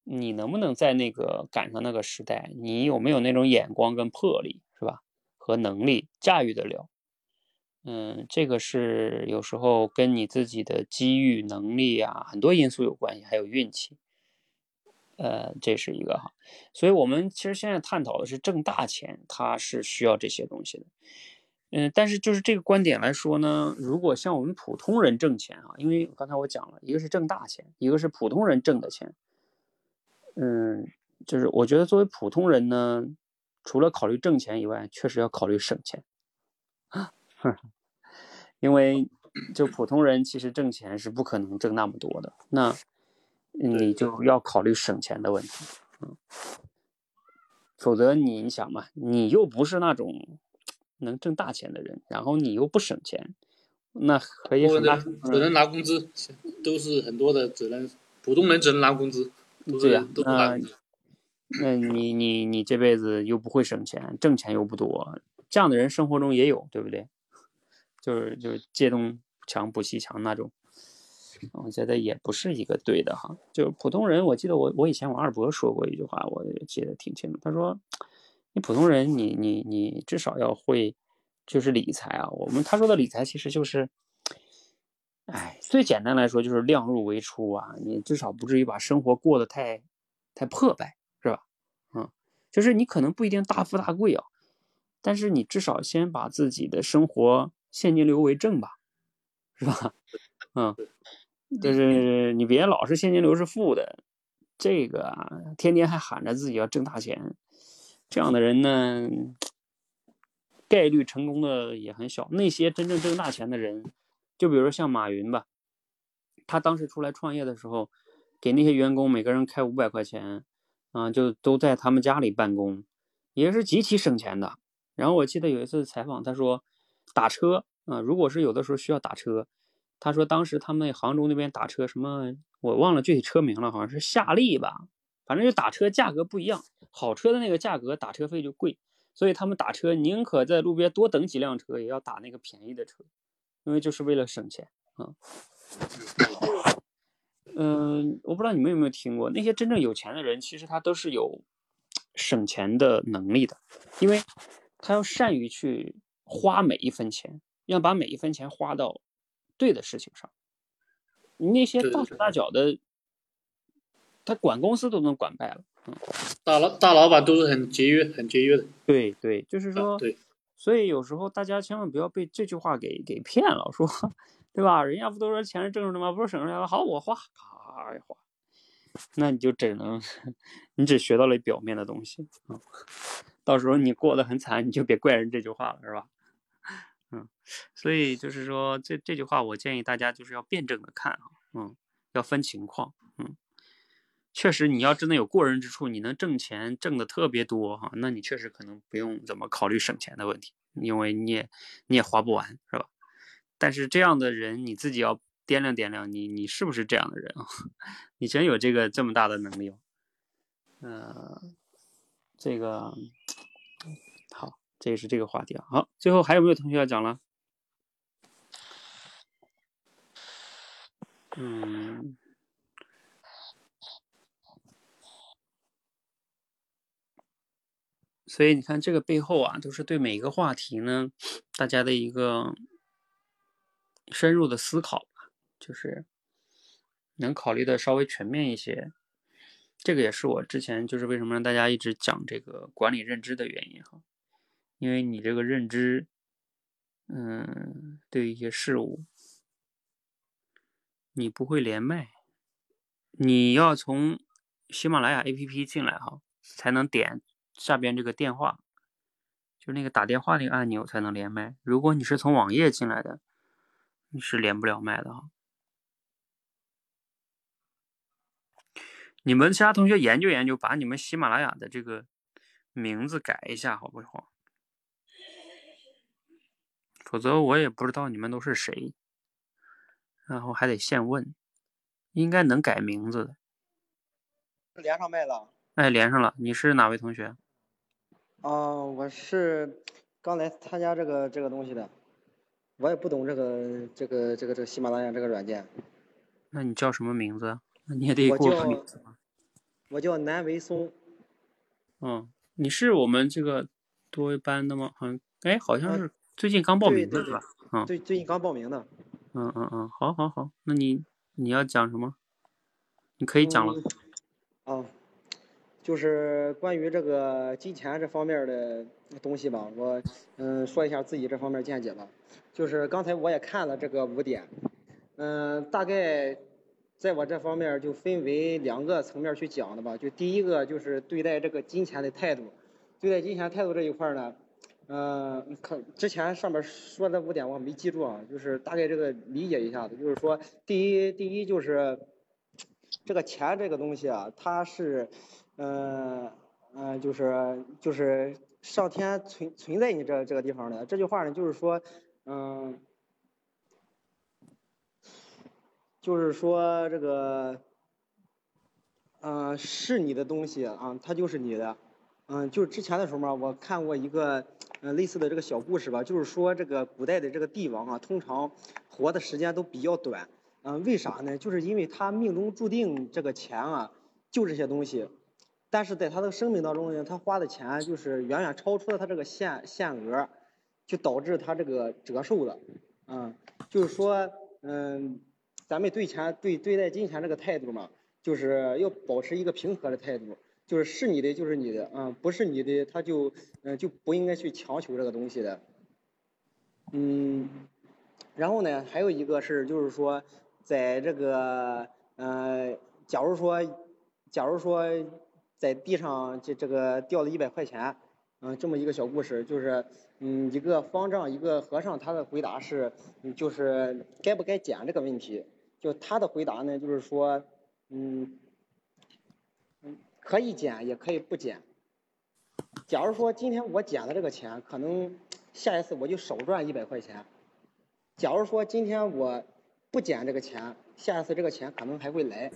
A: 你能不能在那个赶上那个时代，你有没有那种眼光跟魄力，是吧？和能力驾驭得了。嗯，这个是有时候跟你自己的机遇、能力啊，很多因素有关系，还有运气。呃，这是一个哈。所以我们其实现在探讨的是挣大钱，它是需要这些东西的。嗯，但是就是这个观点来说呢，如果像我们普通人挣钱啊，因为刚才我讲了一个是挣大钱，一个是普通人挣的钱。嗯，就是我觉得作为普通人呢，除了考虑挣钱以外，确实要考虑省钱。因为就普通人其实挣钱是不可能挣那么多的，那你就要考虑省钱的问题。嗯，否则你想嘛，你又不是那种。能挣大钱的人，然后你又不省钱，那可以很大
F: 只能拿工资，都是很多的，只能普通人只能拿工资。
A: 对呀，
F: 那
A: 那你你你这辈子又不会省钱，挣钱又不多，这样的人生活中也有，对不对？就是就是借东墙补西墙那种，我觉得也不是一个对的哈。就是普通人，我记得我我以前我二伯说过一句话，我记得挺清楚，他说。你普通人，你你你至少要会，就是理财啊。我们他说的理财其实就是，哎，最简单来说就是量入为出啊。你至少不至于把生活过得太，太破败，是吧？嗯，就是你可能不一定大富大贵啊，但是你至少先把自己的生活现金流为正吧，是吧？嗯，就是你别老是现金流是负的，这个啊，天天还喊着自己要挣大钱。这样的人呢，概率成功的也很小。那些真正挣大钱的人，就比如说像马云吧，他当时出来创业的时候，给那些员工每个人开五百块钱，啊，就都在他们家里办公，也是极其省钱的。然后我记得有一次采访，他说打车啊，如果是有的时候需要打车，他说当时他们杭州那边打车什么，我忘了具体车名了，好像是夏利吧。反正就打车价格不一样，好车的那个价格打车费就贵，所以他们打车宁可在路边多等几辆车，也要打那个便宜的车，因为就是为了省钱啊。嗯，我不知道你们有没有听过，那些真正有钱的人，其实他都是有省钱的能力的，因为他要善于去花每一分钱，要把每一分钱花到对的事情上。那些大手大脚的。他管公司都能管败了，嗯，
F: 大老大老板都是很节约、很节约的。
A: 对对，就是说，
F: 对，
A: 所以有时候大家千万不要被这句话给给骗了，说，对吧？人家不都说钱是挣出来的吗？不是省出来的。好，我花，咔一花，那你就只能，你只学到了表面的东西啊。到时候你过得很惨，你就别怪人这句话了，是吧？嗯，所以就是说，这这句话我建议大家就是要辩证的看啊，嗯，要分情况，嗯。确实，你要真的有过人之处，你能挣钱挣的特别多哈，那你确实可能不用怎么考虑省钱的问题，因为你也你也花不完，是吧？但是这样的人你自己要掂量掂量，你你是不是这样的人啊？你真有这个这么大的能力吗？嗯，这个好，这也是这个话题啊。好，最后还有没有同学要讲了？嗯。所以你看，这个背后啊，都是对每一个话题呢，大家的一个深入的思考吧，就是能考虑的稍微全面一些。这个也是我之前就是为什么让大家一直讲这个管理认知的原因哈，因为你这个认知，嗯，对一些事物，你不会连麦，你要从喜马拉雅 APP 进来哈，才能点。下边这个电话，就那个打电话那个按钮才能连麦。如果你是从网页进来的，你是连不了麦的哈。你们其他同学研究研究，把你们喜马拉雅的这个名字改一下，好不好？否则我也不知道你们都是谁，然后还得现问。应该能改名字的。
G: 连上麦了。
A: 哎，连上了。你是哪位同学？
G: 啊，我是刚来参加这个这个东西的，我也不懂这个这个这个这个喜马拉雅这个软件。
A: 那你叫什么名字？那你也得给我个名字
G: 我叫南维松。
A: 嗯，你是我们这个多班的吗？好像，哎，好像是最近刚报名的是吧？嗯，
G: 最最近刚报名的。
A: 嗯嗯嗯，好好好，那你你要讲什么？你可以讲了。
G: 哦，就是关于这个金钱这方面的东西吧，我嗯说一下自己这方面见解吧。就是刚才我也看了这个五点，嗯，大概在我这方面就分为两个层面去讲的吧。就第一个就是对待这个金钱的态度，对待金钱态度这一块呢，嗯，可之前上面说的五点我没记住啊，就是大概这个理解一下子，就是说第一第一就是这个钱这个东西啊，它是。嗯嗯，就是就是上天存存在你这这个地方的这句话呢，就是说，嗯，就是说这个，嗯，是你的东西啊，它就是你的，嗯，就是之前的时候嘛，我看过一个嗯类似的这个小故事吧，就是说这个古代的这个帝王啊，通常活的时间都比较短，嗯，为啥呢？就是因为他命中注定这个钱啊，就这些东西。但是在他的生命当中呢，他花的钱就是远远超出了他这个限限额，就导致他这个折寿了，嗯，就是说，嗯，咱们对钱对对待金钱这个态度嘛，就是要保持一个平和的态度，就是是你的就是你的，嗯，不是你的他就嗯就不应该去强求这个东西的，嗯，然后呢，还有一个是就是说，在这个呃，假如说，假如说。在地上这这个掉了一百块钱，嗯，这么一个小故事，就是嗯一个方丈一个和尚他的回答是，就是该不该捡这个问题，就他的回答呢就是说，嗯可以减也可以不减。假如说今天我减了这个钱，可能下一次我就少赚一百块钱。假如说今天我不减这个钱，下一次这个钱可能还会来。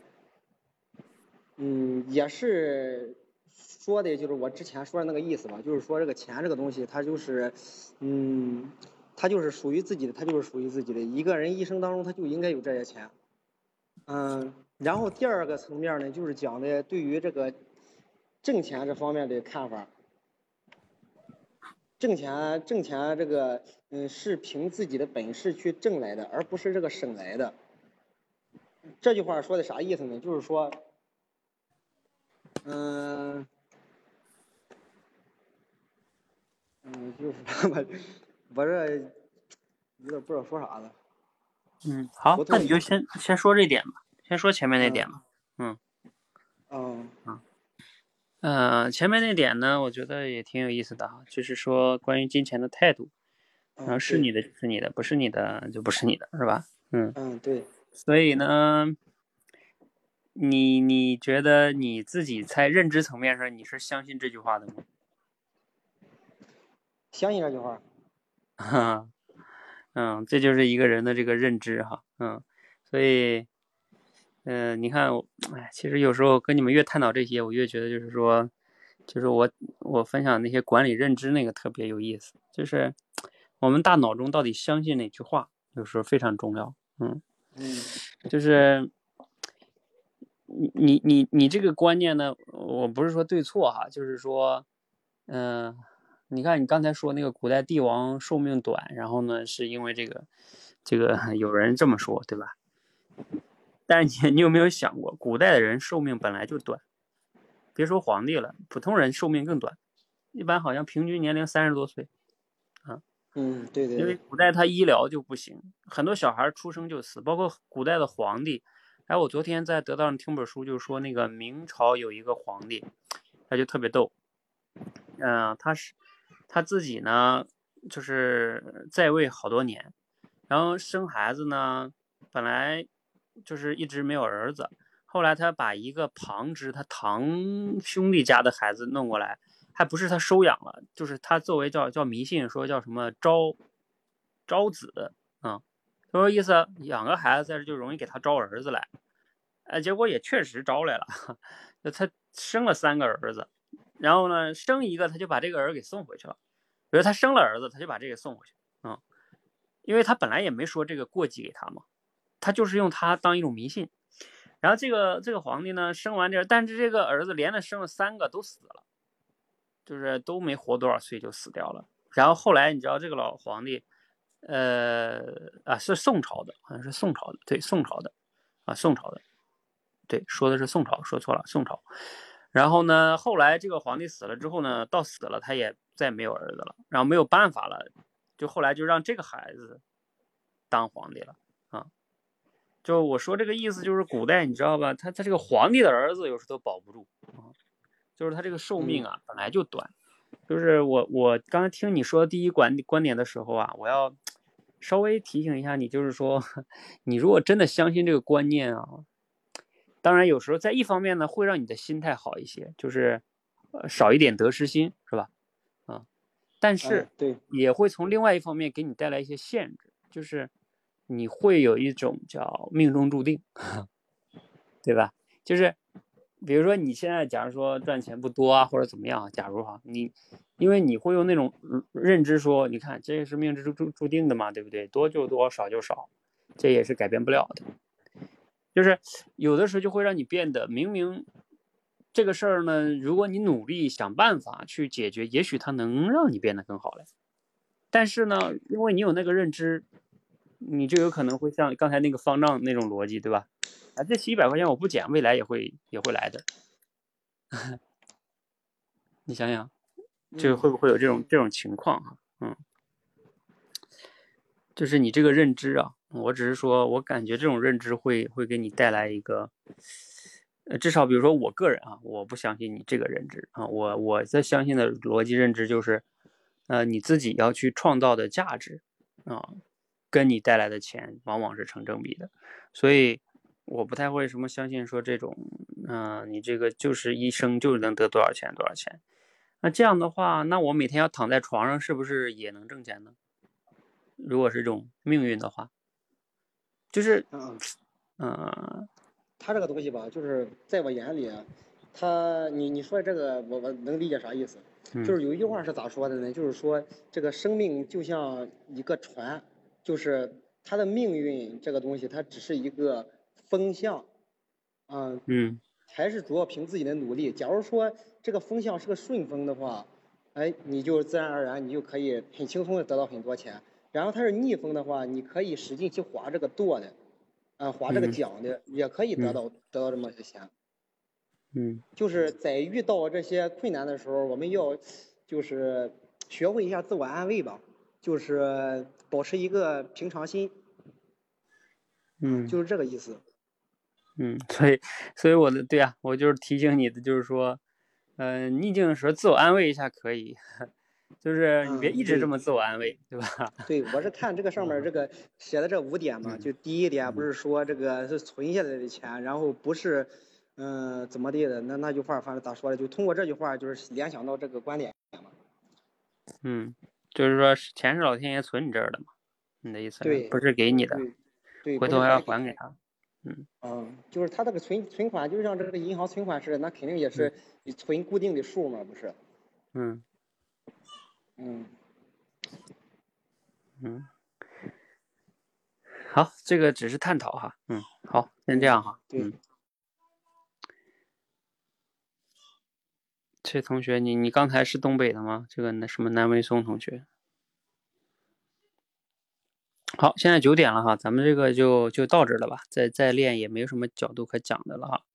G: 嗯，也是说的，就是我之前说的那个意思吧，就是说这个钱这个东西，它就是，嗯，它就是属于自己的，它就是属于自己的。一个人一生当中，他就应该有这些钱。嗯，然后第二个层面呢，就是讲的对于这个挣钱这方面的看法。挣钱，挣钱这个，嗯，是凭自己的本事去挣来的，而不是这个省来的。这句话说的啥意思呢？就是说。嗯，嗯，就是我，我这有点不知道说啥了。
A: 嗯，好，那你就先先说这点吧，先说前面那点吧。
G: 嗯。嗯。
A: 嗯。嗯，前面那点呢，我觉得也挺有意思的哈，就是说关于金钱的态度，然后是你的就是你的，不是你的就不是你的，是吧？
G: 嗯。嗯，对。
A: 所以呢。你你觉得你自己在认知层面上你是相信这句话的吗？
G: 相信这句话。
A: 哈，嗯，这就是一个人的这个认知哈，嗯，所以，嗯，你看，哎，其实有时候跟你们越探讨这些，我越觉得就是说，就是我我分享那些管理认知那个特别有意思，就是我们大脑中到底相信哪句话，有时候非常重要，
G: 嗯
A: 嗯，就是。你你你你这个观念呢？我不是说对错哈，就是说，嗯，你看你刚才说那个古代帝王寿命短，然后呢，是因为这个，这个有人这么说，对吧？但是你你有没有想过，古代的人寿命本来就短，别说皇帝了，普通人寿命更短，一般好像平均年龄三十多岁，
G: 啊，嗯，对对，
A: 因为古代他医疗就不行，很多小孩出生就死，包括古代的皇帝。哎，我昨天在得到上听本书，就是说那个明朝有一个皇帝，他就特别逗，嗯，他是他自己呢，就是在位好多年，然后生孩子呢，本来就是一直没有儿子，后来他把一个旁支他堂兄弟家的孩子弄过来，还不是他收养了，就是他作为叫叫迷信说叫什么招招子，嗯。他说意思？养个孩子在这就容易给他招儿子来，哎，结果也确实招来了。他生了三个儿子，然后呢，生一个他就把这个儿给送回去了。比如他生了儿子，他就把这个送回去，嗯，因为他本来也没说这个过继给他嘛，他就是用他当一种迷信。然后这个这个皇帝呢，生完这，但是这个儿子连着生了三个都死了，就是都没活多少岁就死掉了。然后后来你知道这个老皇帝。呃啊，是宋朝的，好像是宋朝的，对，宋朝的，啊，宋朝的，对，说的是宋朝，说错了，宋朝。然后呢，后来这个皇帝死了之后呢，到死了他也再没有儿子了，然后没有办法了，就后来就让这个孩子当皇帝了。就我说这个意思，就是古代你知道吧，他他这个皇帝的儿子有时都保不住啊，就是他这个寿命啊本来就短。就是我我刚才听你说第一观观点的时候啊，我要稍微提醒一下你，就是说 你如果真的相信这个观念啊，当然有时候在一方面呢会让你的心态好一些，就是呃少一点得失心，是吧？啊，但是
G: 对，
A: 也会从另外一方面给你带来一些限制，就是你会有一种叫命中注定，对吧？就是比如说你现在假如说赚钱不多啊，或者怎么样，假如哈你，因为你会用那种认知说，你看这也是命中注注注定的嘛，对不对？多就多，少就少，这也是改变不了的。就是有的时候就会让你变得明明这个事儿呢，如果你努力想办法去解决，也许它能让你变得更好嘞。但是呢，因为你有那个认知，你就有可能会像刚才那个方丈那种逻辑，对吧？啊，这期一百块钱我不减，未来也会也会来的。你想想，就会不会有这种这种情况哈？嗯，就是你这个认知啊，我只是说我感觉这种认知会会给你带来一个，呃，至少比如说我个人啊，我不相信你这个认知啊，我我在相信的逻辑认知就是，呃，你自己要去创造的价值啊，跟你带来的钱往往是成正比的，所以。我不太会什么相信说这种，嗯，你这个就是一生就能得多少钱多少钱，那这样的话，那我每天要躺在床上是不是也能挣钱呢？如果是这种命运的话，就是，
G: 嗯，
A: 嗯，
G: 他这个东西吧，就是在我眼里，他你你说这个，我我能理解啥意思，就是有一句话是咋说的呢？就是说这个生命就像一个船，就是他的命运这个东西，它只是一个。风向，嗯
A: 嗯，
G: 还是主要凭自己的努力。假如说这个风向是个顺风的话，哎，你就自然而然你就可以很轻松的得到很多钱。然后它是逆风的话，你可以使劲去划这个舵的，啊，划这个桨的，也可以得到得到这么些钱。
A: 嗯，
G: 就是在遇到这些困难的时候，我们要就是学会一下自我安慰吧，就是保持一个平常心。
A: 嗯，
G: 就是这个意思。
A: 嗯，所以，所以我的对啊，我就是提醒你的，就是说，嗯，逆境的时候自我安慰一下可以，就是你别一直这么自我安慰，对吧？
G: 对，我是看这个上面这个写的这五点嘛，就第一点不是说这个是存下来的钱，然后不是，嗯，怎么地的？那那句话反正咋说的？就通过这句话就是联想到这个观点嘛。
A: 嗯，就是说钱是老天爷存你这儿的嘛？你的意思？
G: 对，
A: 不是给你的，
G: 对，
A: 回头还要还给他。嗯
G: 嗯，就是他这个存存款，就像这个银行存款似的，那肯定也是你存固定的数嘛，不是？
A: 嗯
G: 嗯
A: 嗯，好，这个只是探讨哈。嗯，好，先这样哈。
G: 对。
A: 这同学，你你刚才是东北的吗？这个那什么南维松同学。好，现在九点了哈，咱们这个就就到这了吧，再再练也没有什么角度可讲的了哈。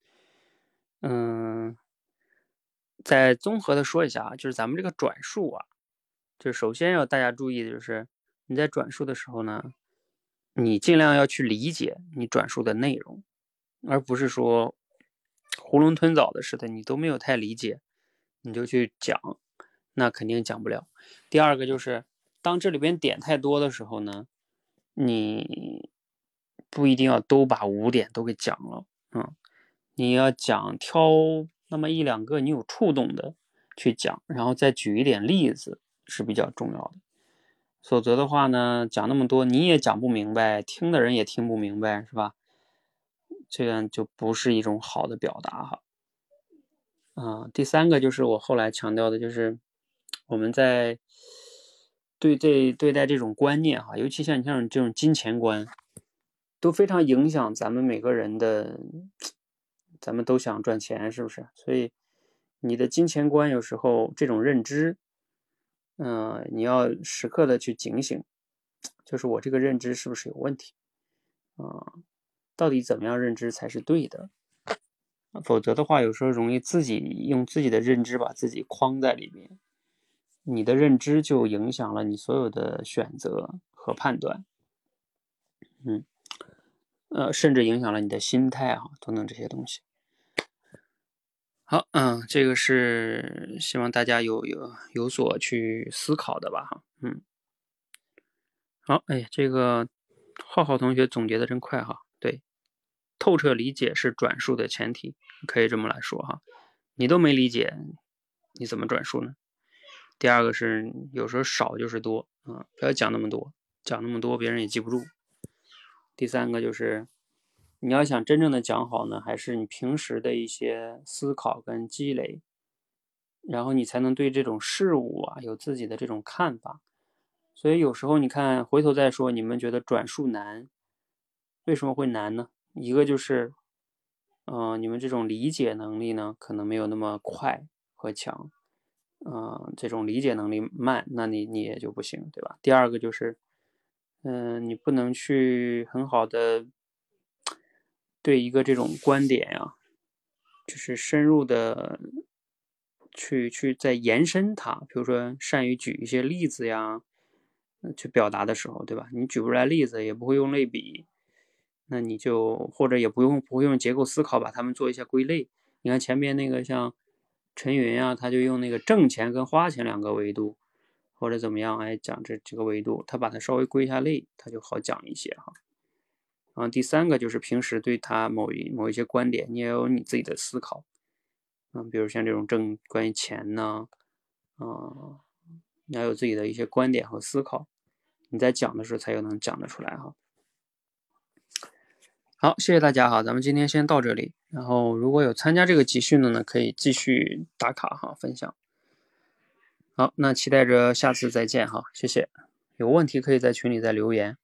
A: 嗯，再综合的说一下啊，就是咱们这个转述啊，就首先要大家注意的就是你在转述的时候呢，你尽量要去理解你转述的内容，而不是说囫囵吞枣的似的，你都没有太理解，你就去讲，那肯定讲不了。第二个就是当这里边点太多的时候呢。你不一定要都把五点都给讲了，嗯，你要讲挑那么一两个你有触动的去讲，然后再举一点例子是比较重要的。否则的话呢，讲那么多你也讲不明白，听的人也听不明白，是吧？这样就不是一种好的表达哈。啊，第三个就是我后来强调的，就是我们在。对这对待这种观念哈，尤其像你像这种金钱观，都非常影响咱们每个人的。咱们都想赚钱，是不是？所以你的金钱观有时候这种认知，嗯，你要时刻的去警醒，就是我这个认知是不是有问题啊？到底怎么样认知才是对的？否则的话，有时候容易自己用自己的认知把自己框在里面，你的认知就影响了你所有的选择和判断，嗯，呃，甚至影响了你的心态啊，等等这些东西。好，嗯，这个是希望大家有有有所去思考的吧，哈，嗯，好，哎，这个浩浩同学总结的真快哈，透彻理解是转述的前提，可以这么来说哈。你都没理解，你怎么转述呢？第二个是有时候少就是多啊，不要讲那么多，讲那么多别人也记不住。第三个就是你要想真正的讲好呢，还是你平时的一些思考跟积累，然后你才能对这种事物啊有自己的这种看法。所以有时候你看回头再说，你们觉得转述难，为什么会难呢？一个就是，嗯，你们这种理解能力呢，可能没有那么快和强，嗯，这种理解能力慢，那你你也就不行，对吧？第二个就是，嗯，你不能去很好的对一个这种观点呀，就是深入的去去再延伸它，比如说善于举一些例子呀，去表达的时候，对吧？你举不出来例子，也不会用类比。那你就或者也不用不会用结构思考把它们做一下归类。你看前面那个像陈云啊，他就用那个挣钱跟花钱两个维度，或者怎么样来讲这这个维度，他把它稍微归一下类，他就好讲一些哈。然后第三个就是平时对他某一某一些观点，你也有你自己的思考。嗯，比如像这种挣关于钱呢，啊，你要有自己的一些观点和思考，你在讲的时候才有能讲得出来哈。好，谢谢大家哈，咱们今天先到这里。然后如果有参加这个集训的呢，可以继续打卡哈，分享。好，那期待着下次再见哈，谢谢。有问题可以在群里再留言。